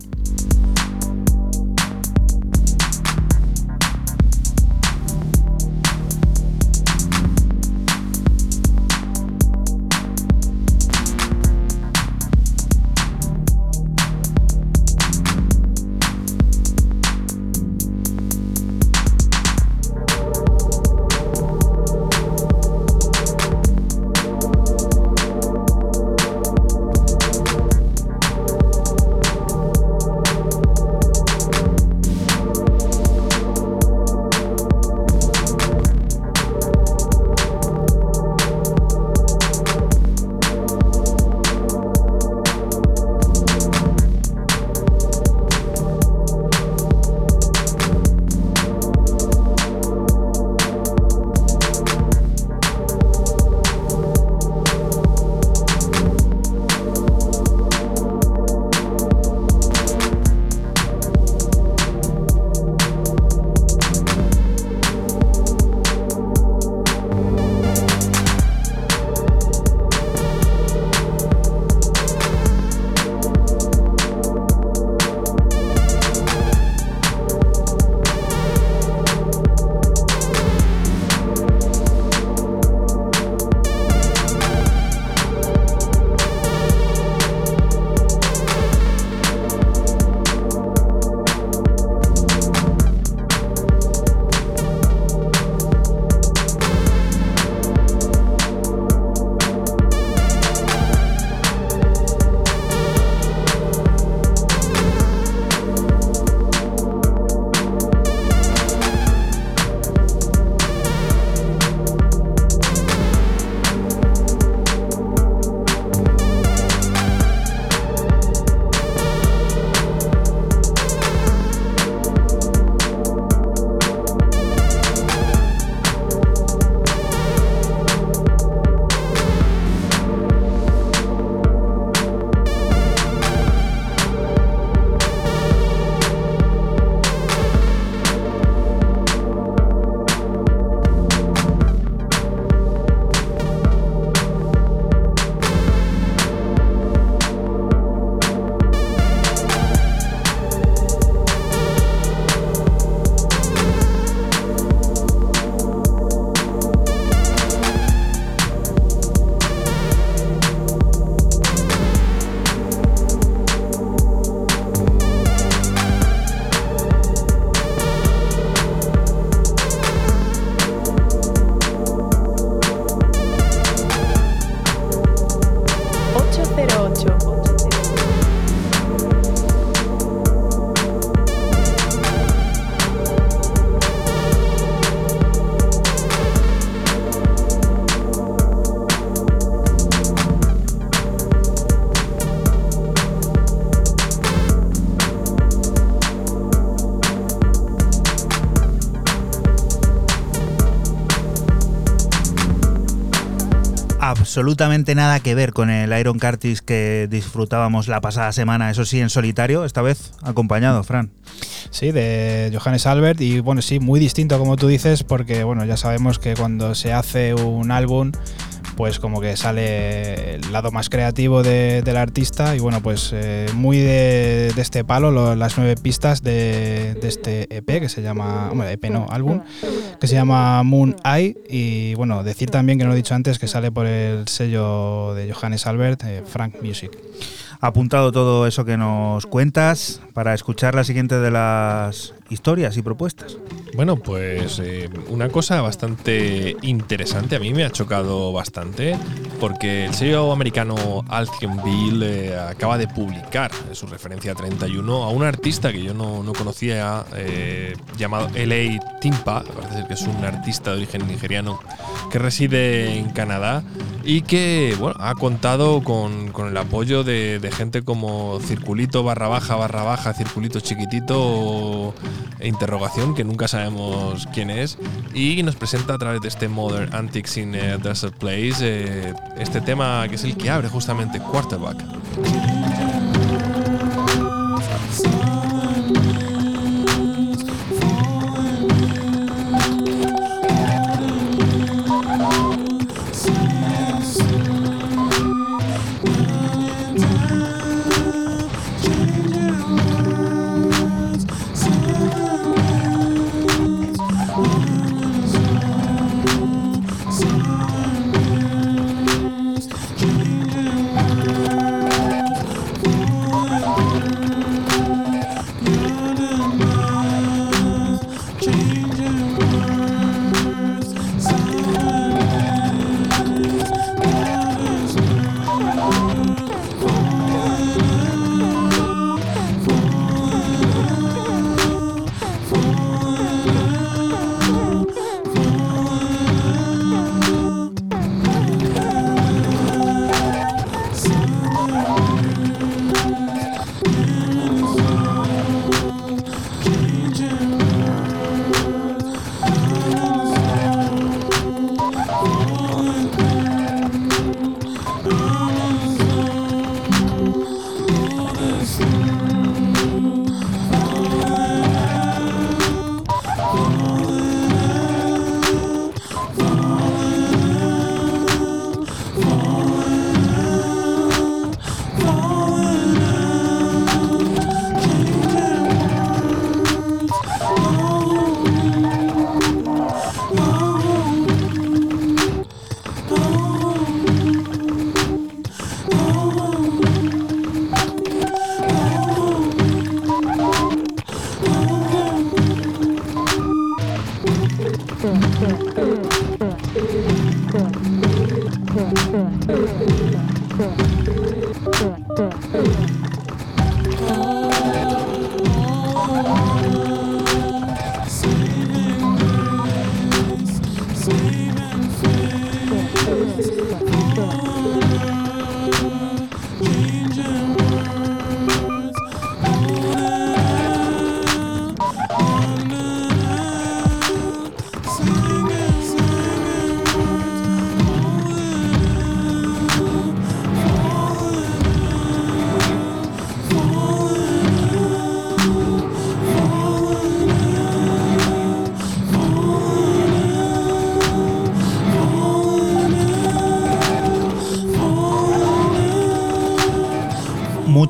Absolutamente nada que ver con el Iron Curtis que disfrutábamos la pasada semana, eso sí, en solitario, esta vez acompañado, Fran. Sí, de Johannes Albert y bueno, sí, muy distinto como tú dices porque bueno, ya sabemos que cuando se hace un álbum pues como que sale el lado más creativo de- del artista y bueno, pues eh, muy de, este palo, lo- las nueve pistas de, de este EP que se llama, bueno, EP no, álbum, que se llama Moon Eye y bueno, decir también que no lo he dicho antes que sale por el sello de Johannes Albert, eh, Frank Music. Apuntado todo eso que nos cuentas para escuchar la siguiente de las historias y propuestas. Bueno, pues eh, una cosa bastante interesante, a mí me ha chocado bastante, porque el sello americano Althionville eh, acaba de publicar en su referencia 31 a un artista que yo no, no conocía, eh, llamado LA Timpa, parece ser que es un artista de origen nigeriano que reside en Canadá y que bueno, ha contado con, con el apoyo de, gente como Circulito barra baja barra baja, Circulito chiquitito interrogación que nunca sabemos quién es y nos presenta a través de este Modern Antics in a Desert Place eh, este tema que es el que abre justamente Quarterback.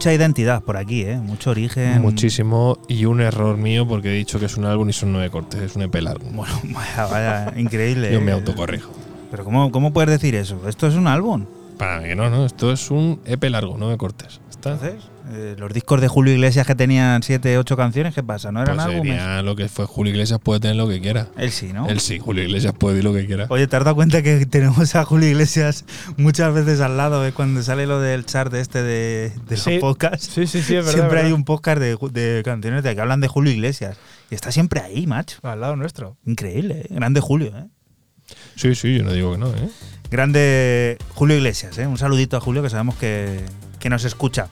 Mucha identidad por aquí, ¿eh? Mucho origen. Muchísimo y un error mío porque he dicho que es un álbum y son nueve cortes, es un EP largo. Bueno, (laughs) vaya, vaya, increíble. Yo me autocorrijo. Pero ¿cómo, ¿cómo puedes decir eso? Esto es un álbum. Para mí que no, no, esto es un EP largo, nueve cortes. ¿Está? Entonces, eh, los discos de Julio Iglesias que tenían 7, 8 canciones, ¿qué pasa? ¿No eran Pues álbumes? sería lo que fue Julio Iglesias puede tener lo que quiera. Él sí, ¿no? Él sí, Julio Iglesias puede decir lo que quiera. Oye, ¿te has dado cuenta que tenemos a Julio Iglesias muchas veces al lado? ¿eh? Cuando sale lo del chart este de, de los podcasts. Sí, sí, sí, es verdad. siempre hay un podcast de, de canciones de que hablan de Julio Iglesias. Y está siempre ahí, macho. Al lado nuestro. Increíble, ¿eh? Grande Julio, ¿eh? Sí, sí, yo no digo que no, ¿eh? Grande Julio Iglesias, ¿eh? Un saludito a Julio que sabemos que, que nos escucha.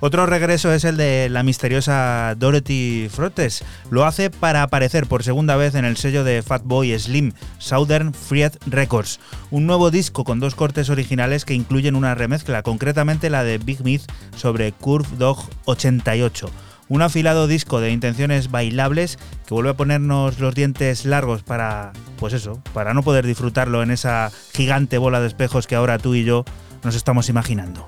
Otro regreso es el de la misteriosa Dorothy Frotes. Lo hace para aparecer por segunda vez en el sello de Fatboy Slim, Southern Fried Records. Un nuevo disco con dos cortes originales que incluyen una remezcla, concretamente la de Big Myth sobre Curve Dog 88 un afilado disco de intenciones bailables que vuelve a ponernos los dientes largos para, pues eso, para no poder disfrutarlo en esa gigante bola de espejos que ahora tú y yo nos estamos imaginando.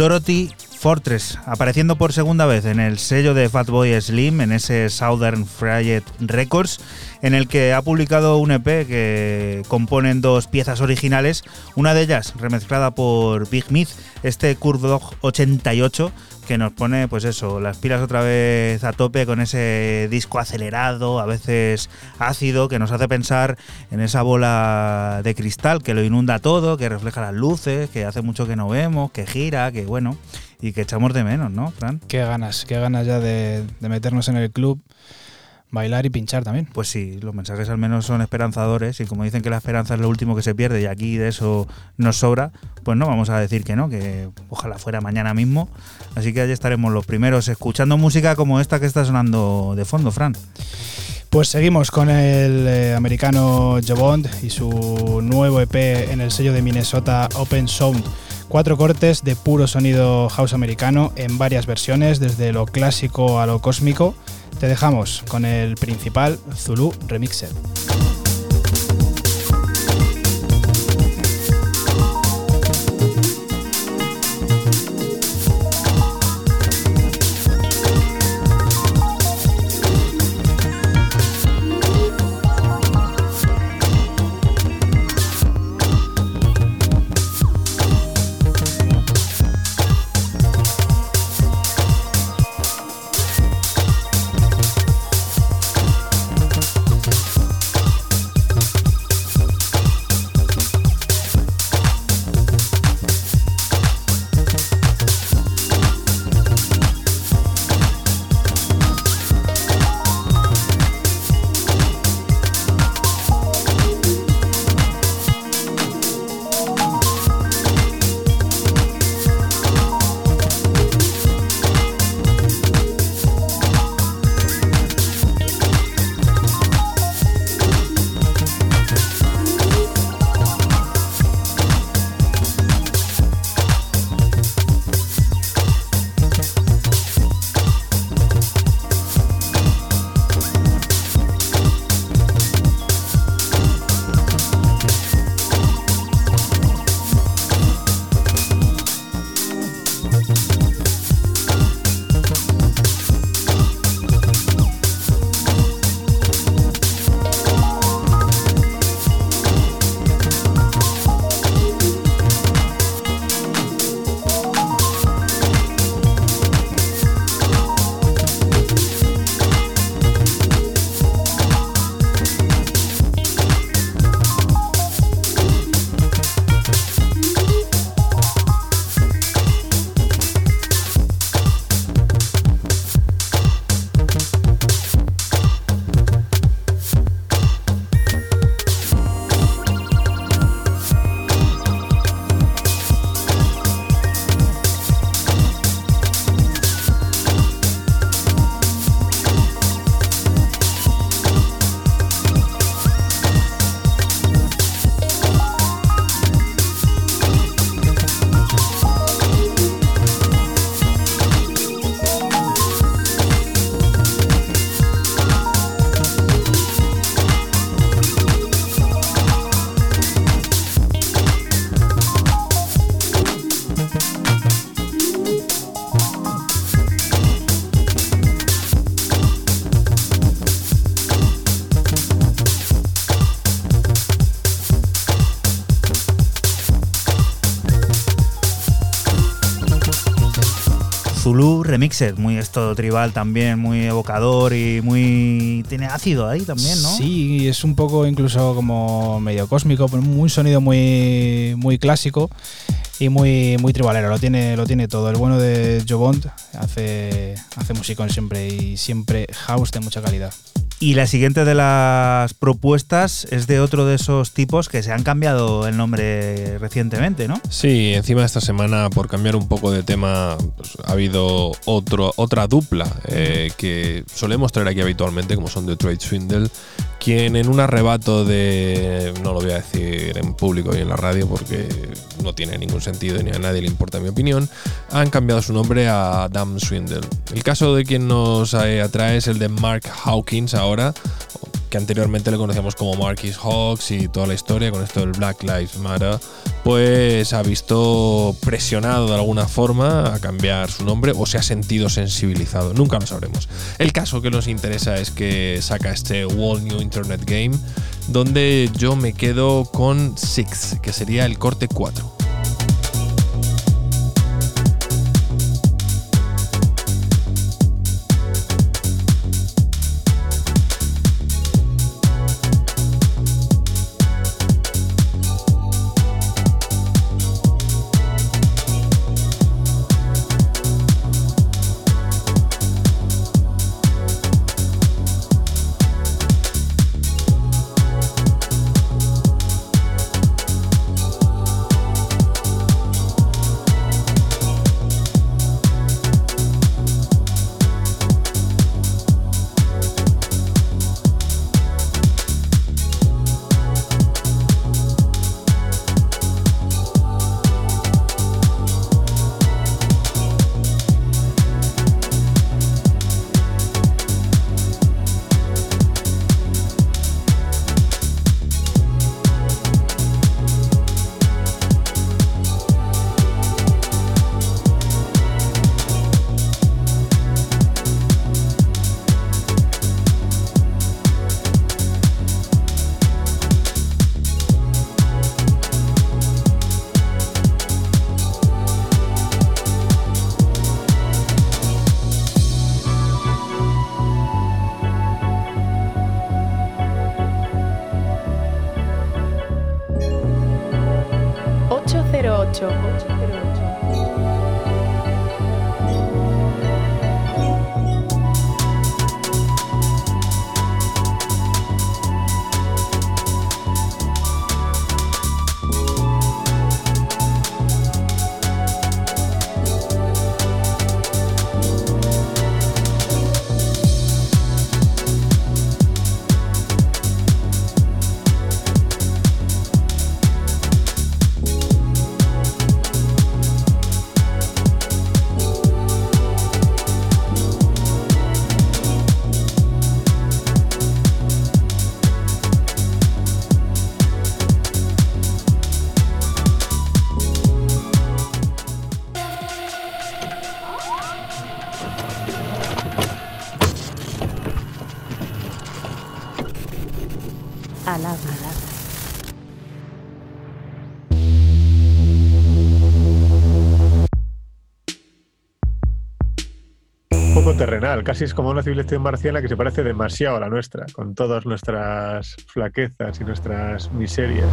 Dorothy Fortress, apareciendo por segunda vez en el sello de Fatboy Slim, en ese Southern Fried Records, en el que ha publicado un EP que componen dos piezas originales, una de ellas remezclada por Big Myth, este Curve Dog 88, que nos pone, pues eso, las pilas otra vez a tope con ese disco acelerado, a veces ácido, que nos hace pensar en esa bola de cristal que lo inunda todo, que refleja las luces, que hace mucho que no vemos, que gira, que bueno, y que echamos de menos, ¿no, Fran? Qué ganas, qué ganas ya de, de meternos en el club, bailar y pinchar también. Pues sí, los mensajes al menos son esperanzadores y como dicen que la esperanza es lo último que se pierde y aquí de eso nos sobra, pues no vamos a decir que no, que ojalá fuera mañana mismo. Así que allí estaremos los primeros escuchando música como esta que está sonando de fondo, Fran. Pues seguimos con el eh, americano Jobond y su nuevo EP en el sello de Minnesota Open Sound. Cuatro cortes de puro sonido house americano en varias versiones, desde lo clásico a lo cósmico. Te dejamos con el principal Zulu Remixed. Zulu Remixed, muy esto tribal también, muy evocador y muy. tiene ácido ahí también, ¿no? Sí, es un poco incluso como medio cósmico, pero un sonido muy, muy clásico y muy, muy tribalero. Lo tiene, lo tiene todo. El bueno de Joe Bond hace, hace musicón siempre y siempre house de mucha calidad. Y la siguiente de las propuestas es de otro de esos tipos que se han cambiado el nombre recientemente, ¿no? Sí, encima esta semana, por cambiar un poco de tema, pues, ha habido otro, otra dupla eh, que solemos traer aquí habitualmente, como son Detroit Swindle, quien en un arrebato de. no lo voy a decir en público y en la radio porque no tiene ningún sentido ni a nadie le importa mi opinión, han cambiado su nombre a Damn Swindle. El caso de quien nos atrae es el de Mark Hawkins ahora, que anteriormente le conocíamos como Marquis Hawks y toda la historia con esto del Black Lives Matter, pues ha visto presionado de alguna forma a cambiar su nombre o se ha sentido sensibilizado, nunca lo sabremos. El caso que nos interesa es que saca este Wall New Internet Game, donde yo me quedo con Six, que sería el corte 4. Casi es como una civilización marciana que se parece demasiado a la nuestra, con todas nuestras flaquezas y nuestras miserias.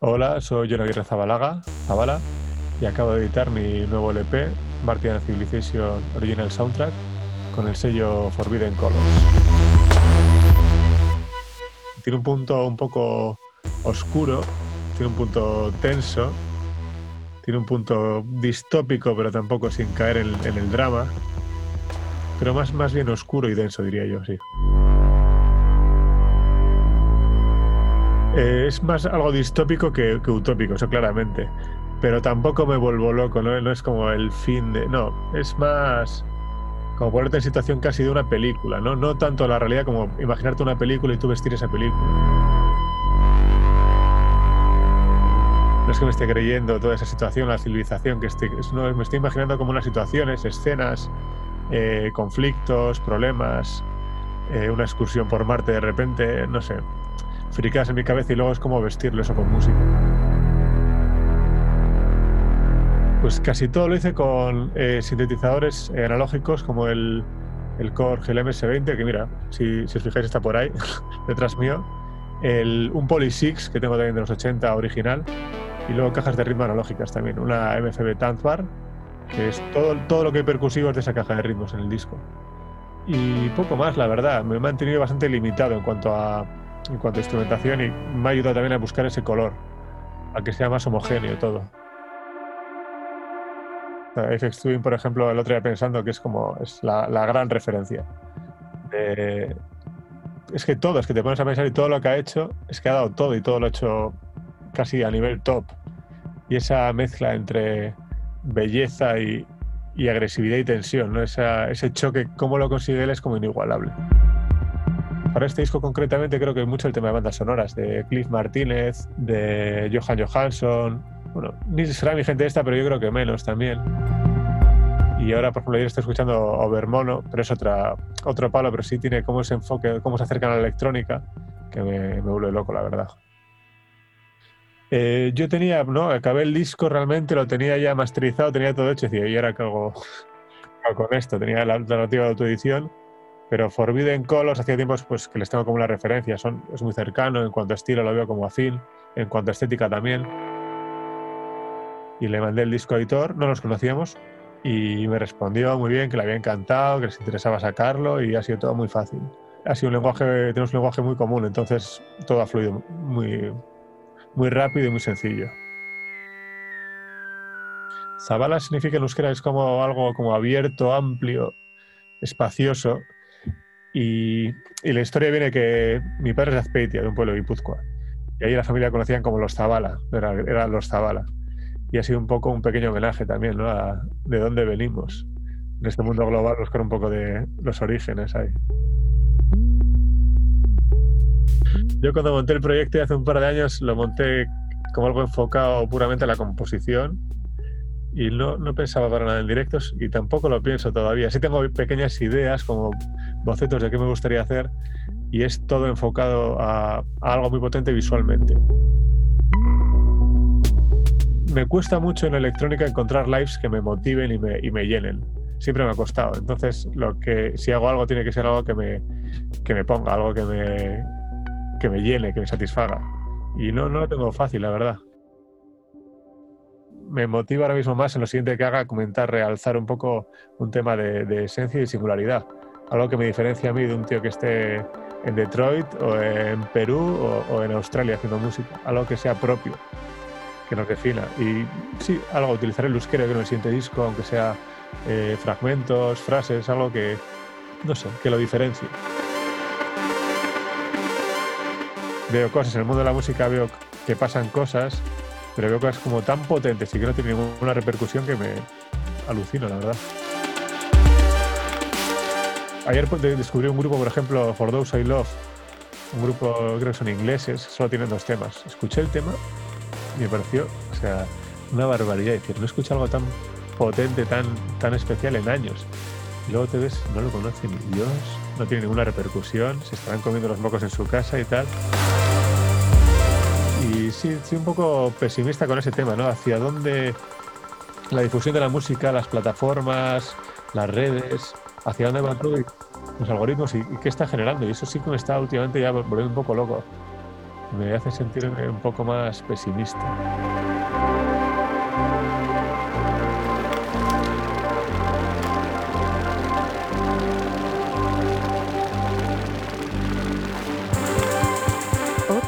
Hola, soy John Aguirre Zabalaga, Zabala, y acabo de editar mi nuevo LP, Martian Civilization Original Soundtrack, con el sello Forbidden Colors. Tiene un punto un poco oscuro, tiene un punto tenso, tiene un punto distópico, pero tampoco sin caer en, el drama. Pero más, más bien oscuro y denso, diría yo, sí. Eh, es más algo distópico que, que utópico, eso claramente. Pero tampoco me vuelvo loco, ¿no? No es como el fin de. No, es más como ponerte en situación casi de una película, ¿no? No tanto la realidad como imaginarte una película y tú vestir esa película. Es que me esté creyendo toda esa situación, la civilización, que esté, es- no, me estoy imaginando como unas situaciones, escenas, eh, conflictos, problemas, eh, una excursión por Marte de repente, no sé, fricadas en mi cabeza y luego es como vestirlo eso con música. Pues casi todo lo hice con eh, sintetizadores analógicos como el, el Core GLM-S20, que mira, si, si os fijáis está por ahí, (laughs) detrás mío. El, un Poly 6 que tengo también de los 80 original. Y luego cajas de ritmo analógicas también. Una MFB Tanzbar, que es todo, todo lo que hay percusivo es de esa caja de ritmos en el disco. Y poco más, la verdad. Me he mantenido bastante limitado en cuanto a, en cuanto a instrumentación y me ha ayudado también a buscar ese color, a que sea más homogéneo todo. FX Twin, por ejemplo, el otro día pensando que es como es la, la gran referencia. Es que todo, es que te pones a pensar y todo lo que ha hecho, es que ha dado todo y todo lo ha hecho casi a nivel top. Y esa mezcla entre belleza y, y agresividad y tensión, ¿no? Esa- ese choque, cómo lo consigue él es como inigualable. Para este disco concretamente creo que mucho el tema de bandas sonoras, de Cliff Martínez, de Johan Johansson, bueno, ni será mi gente esta, pero yo creo que menos también. Y ahora, por ejemplo, yo estoy escuchando Overmono, pero es otra, otro palo, pero sí tiene como ese enfoque, cómo se acercan a la electrónica, que me vuelve loco, la verdad. Eh, yo tenía, no, acabé el disco realmente, lo tenía ya masterizado, tenía todo hecho, y decía, ¿y ahora qué hago, con esto? Tenía la alternativa de autoedición, pero Forbidden Colors hacía tiempos pues, que les tengo como una referencia, son, es muy cercano, en cuanto a estilo lo veo como afín, en cuanto a estética también. Y le mandé el disco a editor, no nos conocíamos, y me respondió muy bien que le había encantado, que les interesaba sacarlo y ha sido todo muy fácil. Ha sido un lenguaje, tenemos un lenguaje muy común, entonces todo ha fluido muy, muy rápido y muy sencillo. Zabala significa en euskera es como algo como abierto, amplio, espacioso. Y, y la historia viene que mi padre es de Azpeitia, de un pueblo de Guipúzcoa. Y ahí la familia conocían como los Zabala, era- eran los Zabala. Y ha sido un poco un pequeño homenaje también, ¿no? A de dónde venimos. En este mundo global buscar un poco de los orígenes ahí. Yo cuando monté el proyecto hace un par de años lo monté como algo enfocado puramente a la composición y no, no pensaba para nada en directos y tampoco lo pienso todavía. Sí tengo pequeñas ideas como bocetos de qué me gustaría hacer y es todo enfocado a, a algo muy potente visualmente. Me cuesta mucho en electrónica encontrar lives que me motiven y me, y me llenen. Siempre me ha costado. Entonces, lo que, si hago algo, tiene que ser algo que me, que me ponga, algo que me, que me llene, que me satisfaga. Y no, no lo tengo fácil, la verdad. Me motiva ahora mismo más en lo siguiente que haga comentar, realzar un poco un tema de, de esencia y singularidad. Algo que me diferencia a mí de un tío que esté en Detroit o en Perú o, o en Australia haciendo música. Algo que sea propio, que nos defina. Y sí, algo, utilizar el euskera que en el siguiente disco, aunque sea eh, fragmentos, frases, algo que, no sé, que lo diferencie. Veo cosas en el mundo de la música, veo que pasan cosas, pero veo cosas como tan potentes y que no tienen ninguna repercusión que me alucino, la verdad. Ayer pues, de- descubrí un grupo, por ejemplo, For Those I Love, un grupo, creo que son ingleses, solo tienen dos temas. Escuché el tema y me pareció, o sea, una barbaridad. Es decir, no he escuchado algo tan potente, tan, tan especial en años. Y luego te ves, no lo conoce ni Dios, no tiene ninguna repercusión, se estarán comiendo los mocos en su casa y tal. Y sí, estoy un poco pesimista con ese tema, ¿no? Hacia dónde la difusión de la música, las plataformas, las redes, hacia dónde va todo los algoritmos y, qué está generando. Y eso sí que me está últimamente ya volviendo un poco loco. Me hace sentirme un poco más pesimista.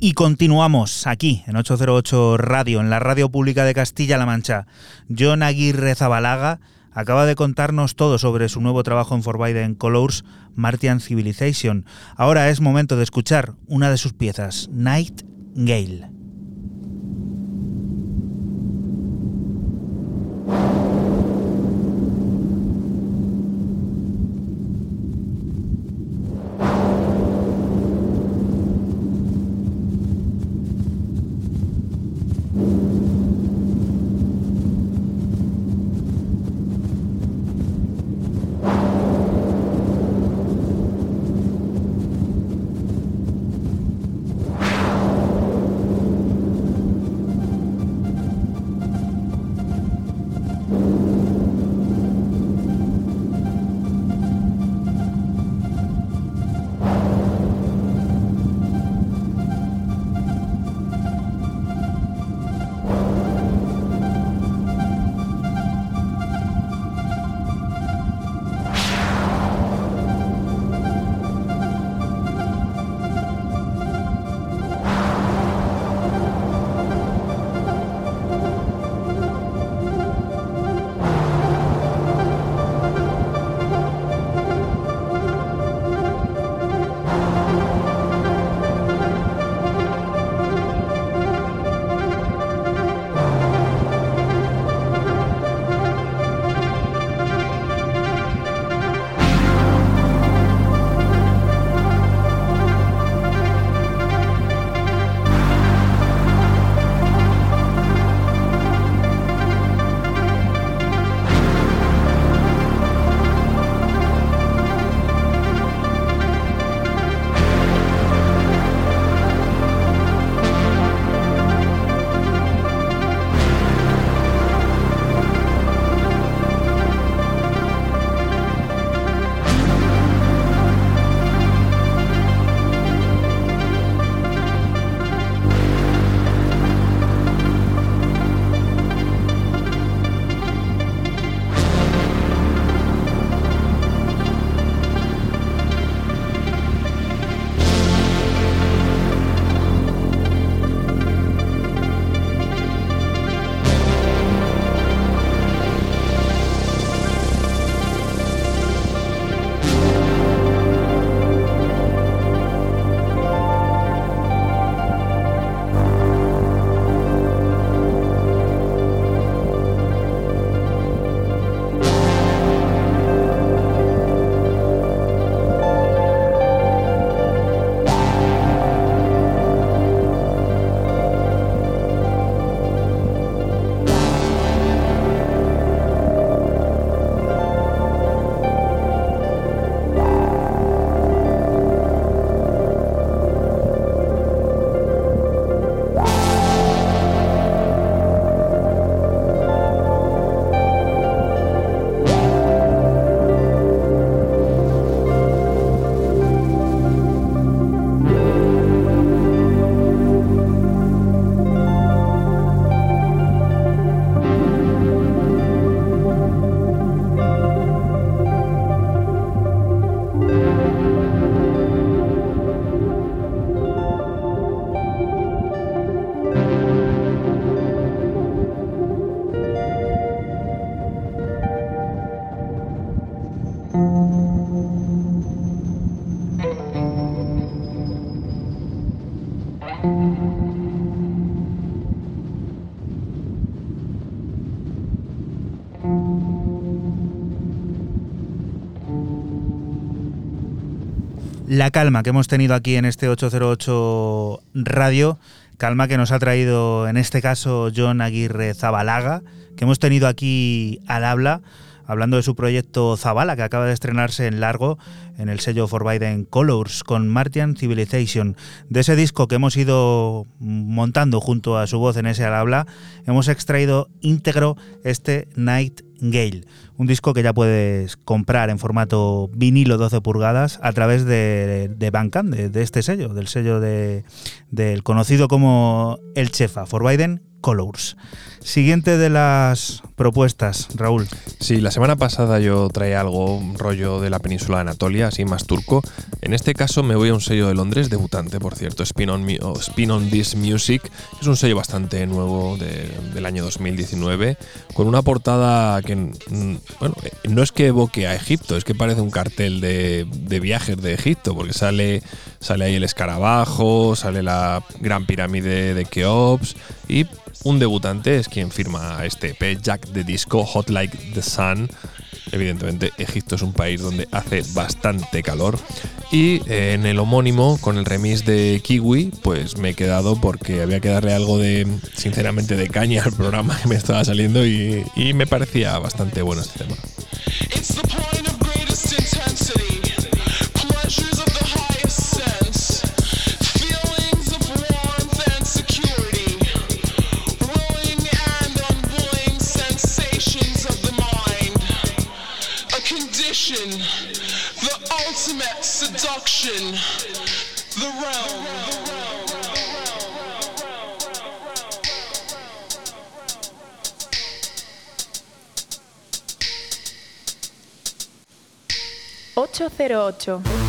Y continuamos aquí en 808 Radio, en la radio pública de Castilla-La Mancha. John Aguirre Zabalaga acaba de contarnos todo sobre su nuevo trabajo en Forbidden Colors, Martian Civilization. Ahora es momento de escuchar una de sus piezas, Night Gale. La calma que hemos tenido aquí en este 808 Radio, calma que nos ha traído en este caso John Aguirre Zabalaga, que hemos tenido aquí al habla, hablando de su proyecto Zabala, que acaba de estrenarse en largo en el sello Forbidden Colors con Martian Civilization. De ese disco que hemos ido montando junto a su voz en ese al habla, hemos extraído íntegro este Night Gale, un disco que ya puedes comprar en formato vinilo 12 pulgadas a través de, de de, este sello, del sello de, del conocido como El Chefa, Forbidden Colors. Siguiente de las propuestas, Raúl. Sí, la semana pasada yo traía algo, un rollo de la península de Anatolia, así más turco. En este caso me voy a un sello de Londres, debutante, por cierto, Spin on, Spin on This Music. Es un sello bastante nuevo de- del año 2019, con una portada que, bueno, no es que evoque a Egipto, es que parece un cartel de, de viajes de Egipto, porque sale, sale ahí el escarabajo, sale la gran pirámide de Keops y un debutante es quien firma este EP, Jack the Disco, Hot Like the Sun. Evidentemente, Egipto es un país donde hace bastante calor. Y eh, en el homónimo, con el remix de Kiwi, pues me he quedado porque había que darle algo de, sinceramente, de caña al programa que me estaba saliendo y, y me parecía bastante bueno este tema. Ultimate seduction, the realm. ocho cero ocho.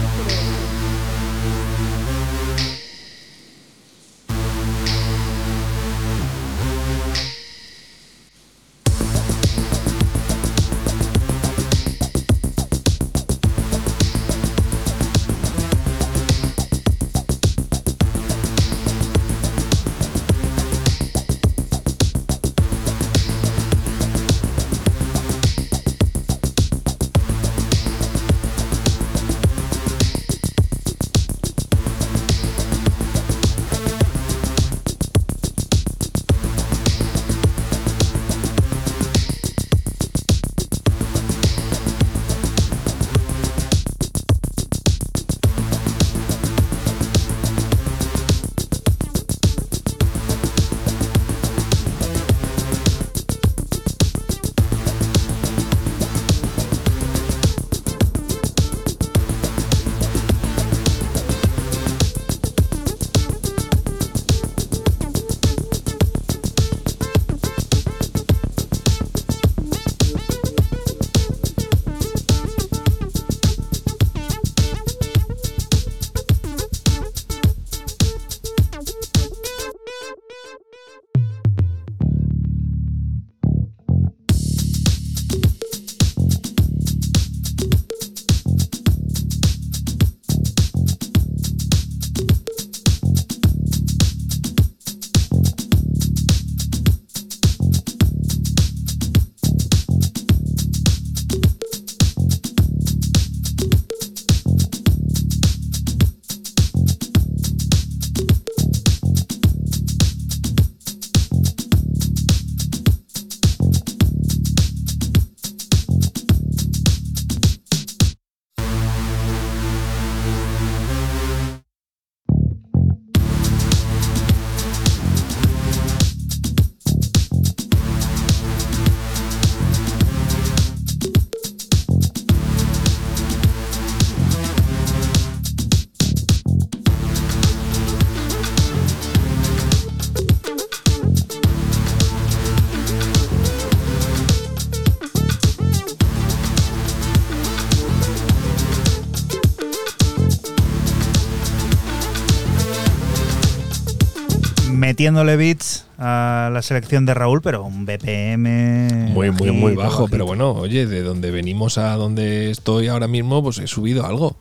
Metiéndole beats a la selección de Raúl, pero un BPM. Muy, muy, muy bajito, bajo, pero bueno, oye, de donde venimos a donde estoy ahora mismo, pues he subido algo.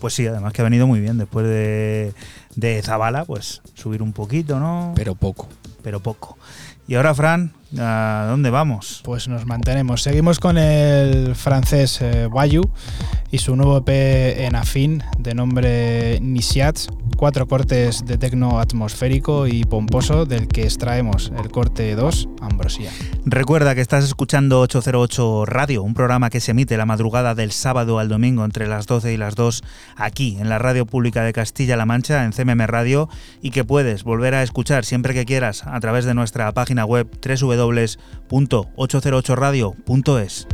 Pues sí, además que ha venido muy bien después de, de Zabala, pues subir un poquito, ¿no? Pero poco. Pero poco. Y ahora, Fran, ¿a dónde vamos? Pues nos mantenemos. Seguimos con el francés eh, Bayu y su nuevo EP en afín de nombre Nisiats. Cuatro cortes de tecno atmosférico y pomposo del que extraemos el corte 2, Ambrosía. Recuerda que estás escuchando 808 Radio, un programa que se emite la madrugada del sábado al domingo entre las 12 y las 2 aquí en la radio pública de Castilla-La Mancha en CMM Radio y que puedes volver a escuchar siempre que quieras a través de nuestra página web www.808radio.es.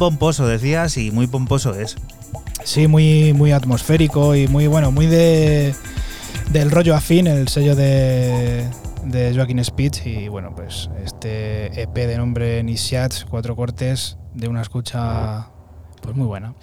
pomposo, decías, y muy pomposo es. Sí, muy, muy atmosférico y muy bueno, muy de del rollo afín, el sello de, de Joaquín Speech. Y bueno, pues este EP de nombre Nisiats, cuatro cortes, de una escucha pues muy buena.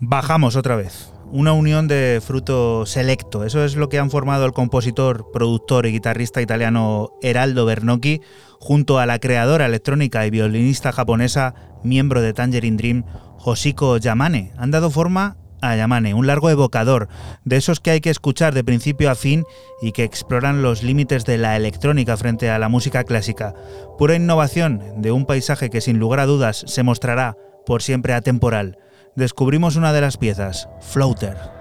Bajamos otra vez. Una unión de fruto selecto. Eso es lo que han formado el compositor, productor y guitarrista italiano Heraldo Bernocchi junto a la creadora electrónica y violinista japonesa, miembro de Tangerine Dream, Hoshiko Yamane. Han dado forma a Yamane, un largo evocador, de esos que hay que escuchar de principio a fin y que exploran los límites de la electrónica frente a la música clásica. Pura innovación de un paisaje que sin lugar a dudas se mostrará por siempre atemporal. Descubrimos una de las piezas, Floater.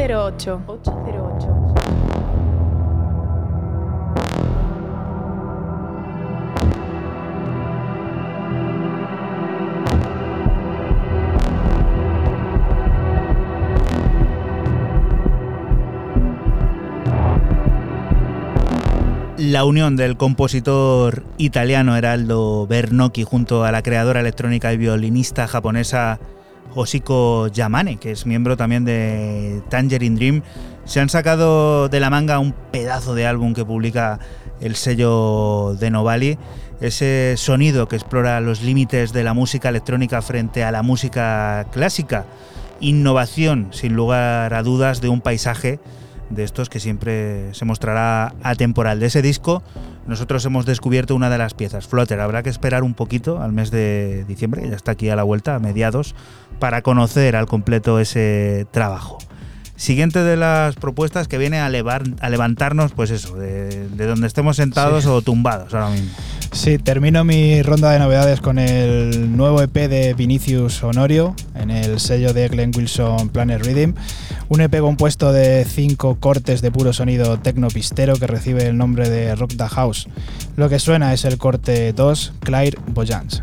808. 808. La unión del compositor italiano Heraldo Bernocchi junto a la creadora electrónica y violinista japonesa Hoshiko Yamane, que es miembro también de Tangerine Dream, se han sacado de la manga un pedazo de álbum que publica el sello de Novali, ese sonido que explora los límites de la música electrónica frente a la música clásica, innovación sin lugar a dudas de un paisaje de estos que siempre se mostrará atemporal. De ese disco nosotros hemos descubierto una de las piezas, Flutter. Habrá que esperar un poquito al mes de diciembre, que ya está aquí a la vuelta, a mediados, para conocer al completo ese trabajo. Siguiente de las propuestas que viene a, levar- a levantarnos, pues eso, de, de donde estemos sentados o tumbados ahora mismo. Sí, termino mi ronda de novedades con el nuevo EP de Vinicius Honorio en el sello de Glenn Wilson Planet Rhythm. Un EP compuesto de cinco cortes de puro sonido tecno-pistero que recibe el nombre de Rock the House. Lo que suena es el corte 2, Claire Boyans.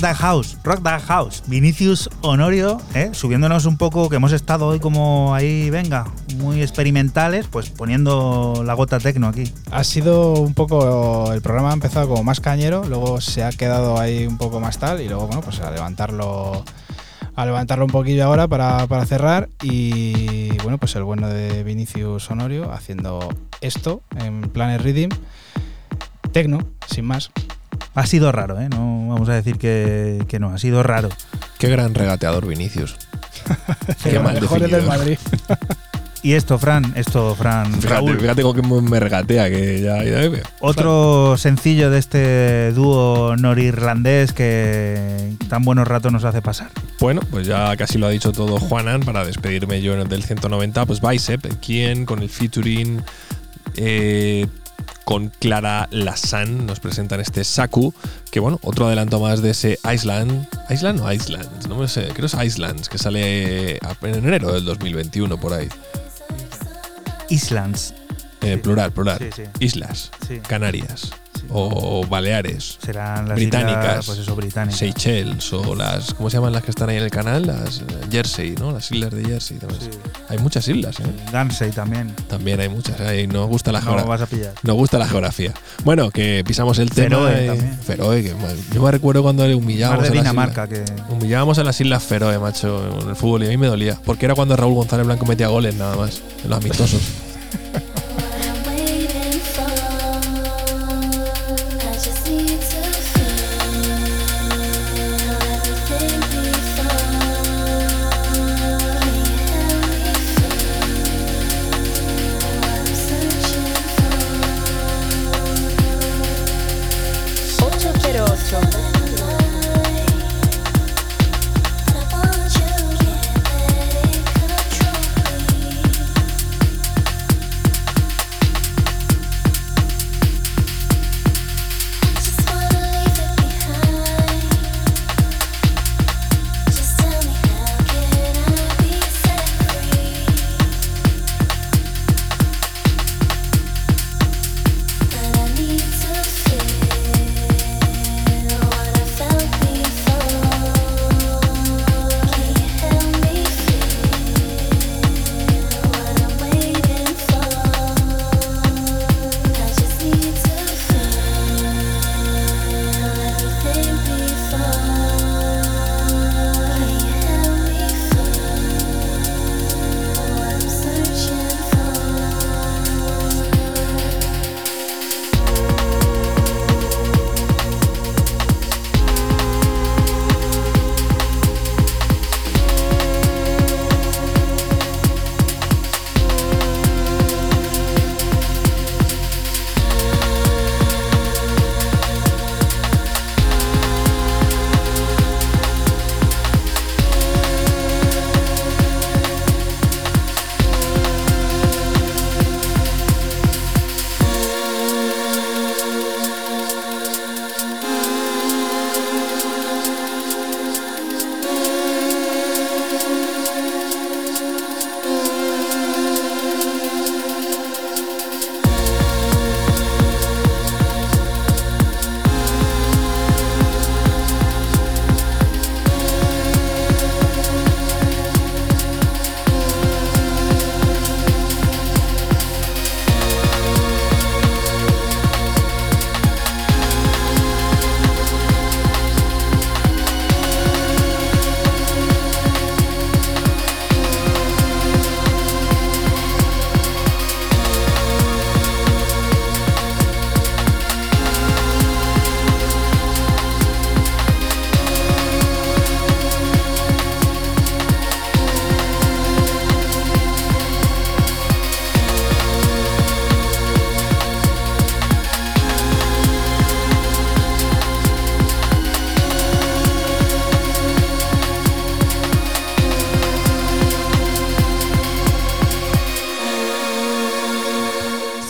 Rock That House, Rock That House. Vinicius Honorio, ¿eh? subiéndonos un poco, que hemos estado hoy como ahí, venga, muy experimentales, pues poniendo la gota tecno aquí. Ha sido un poco. El programa ha empezado como más cañero, luego se ha quedado ahí un poco más tal, y luego, bueno, pues a levantarlo. A levantarlo un poquillo ahora para, para cerrar. Y bueno, pues el bueno de Vinicius Honorio haciendo esto en Planet Reading. Tecno, sin más. Ha sido raro, ¿eh? No vamos a decir que, que no, ha sido raro. Qué gran regateador Vinicius. (laughs) Qué mal mejores del. Madrid. (laughs) Y esto, Fran, esto, Fran, Fíjate, Raúl. fíjate que me regatea, que ya, ya. Otro sencillo de este dúo norirlandés que tan buenos ratos nos hace pasar. Bueno, pues ya casi lo ha dicho todo Juanan para despedirme yo en el del 190, pues Bicep, quien con el featuring eh, con Clara Lassan nos presentan este Saku, que bueno, otro adelanto más de ese Island, Island o Islands, no me sé, creo que es Islands, que sale en enero del 2021 por ahí. Islands. Eh, Sí. Plural, plural. Sí, sí. Islas. Canarias. O Baleares. Serán las británicas, islas, pues eso, británicas. Seychelles o las, ¿cómo se llaman las que están ahí en el canal? Las eh, Jersey, ¿no? Las islas de Jersey. también. Sí. Hay muchas islas, ¿eh? Guernsey también. También hay muchas. Ahí nos gusta la No geografía. vas a pillar. Nos gusta la geografía. Bueno, que pisamos el tema. Feroe también. Feroe, que yo me recuerdo cuando le humillábamos de a las Dinamarca islas. que. Humillábamos a las Islas Feroe, macho, en el fútbol y a mí me dolía. Porque era cuando Raúl González Blanco metía goles nada más, en los amistosos. (laughs)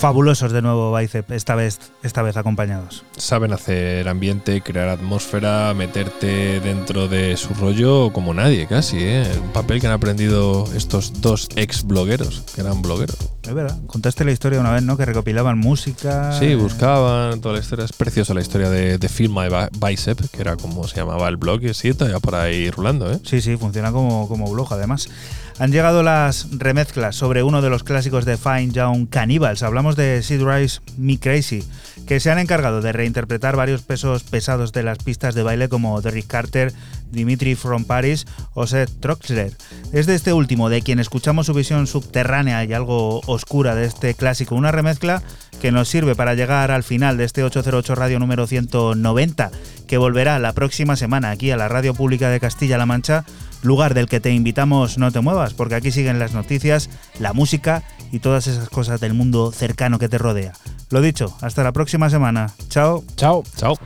Fabulosos de nuevo Bicep, esta vez, esta vez acompañados. Saben hacer ambiente, crear atmósfera, meterte dentro de su rollo como nadie, casi, ¿eh? Un papel que han aprendido estos dos ex blogueros, que eran blogueros. Es verdad, contaste la historia una vez, ¿no? Que recopilaban música. Sí, eh, buscaban toda la historia. Es preciosa la historia de, de Film My Bi- Bicep, que era como se llamaba el blog, y sí, todavía por ahí rulando, ¿eh? Sí, sí, funciona como, como blog además. Han llegado las remezclas sobre uno de los clásicos de Fine Young Cannibals. Hablamos de Sid Rise Me Crazy, que se han encargado de reinterpretar varios pesos pesados de las pistas de baile como Derrick Carter, Dimitri from Paris o Seth Troxler. Es de este último de quien escuchamos su visión subterránea y algo oscura de este clásico, una remezcla que nos sirve para llegar al final de este 808 Radio número 190, que volverá la próxima semana aquí a la Radio Pública de Castilla-La Mancha, lugar del que te invitamos no te muevas, porque aquí siguen las noticias, la música y todas esas cosas del mundo cercano que te rodea. Lo dicho, hasta la próxima semana. Chao. Chao. Chao.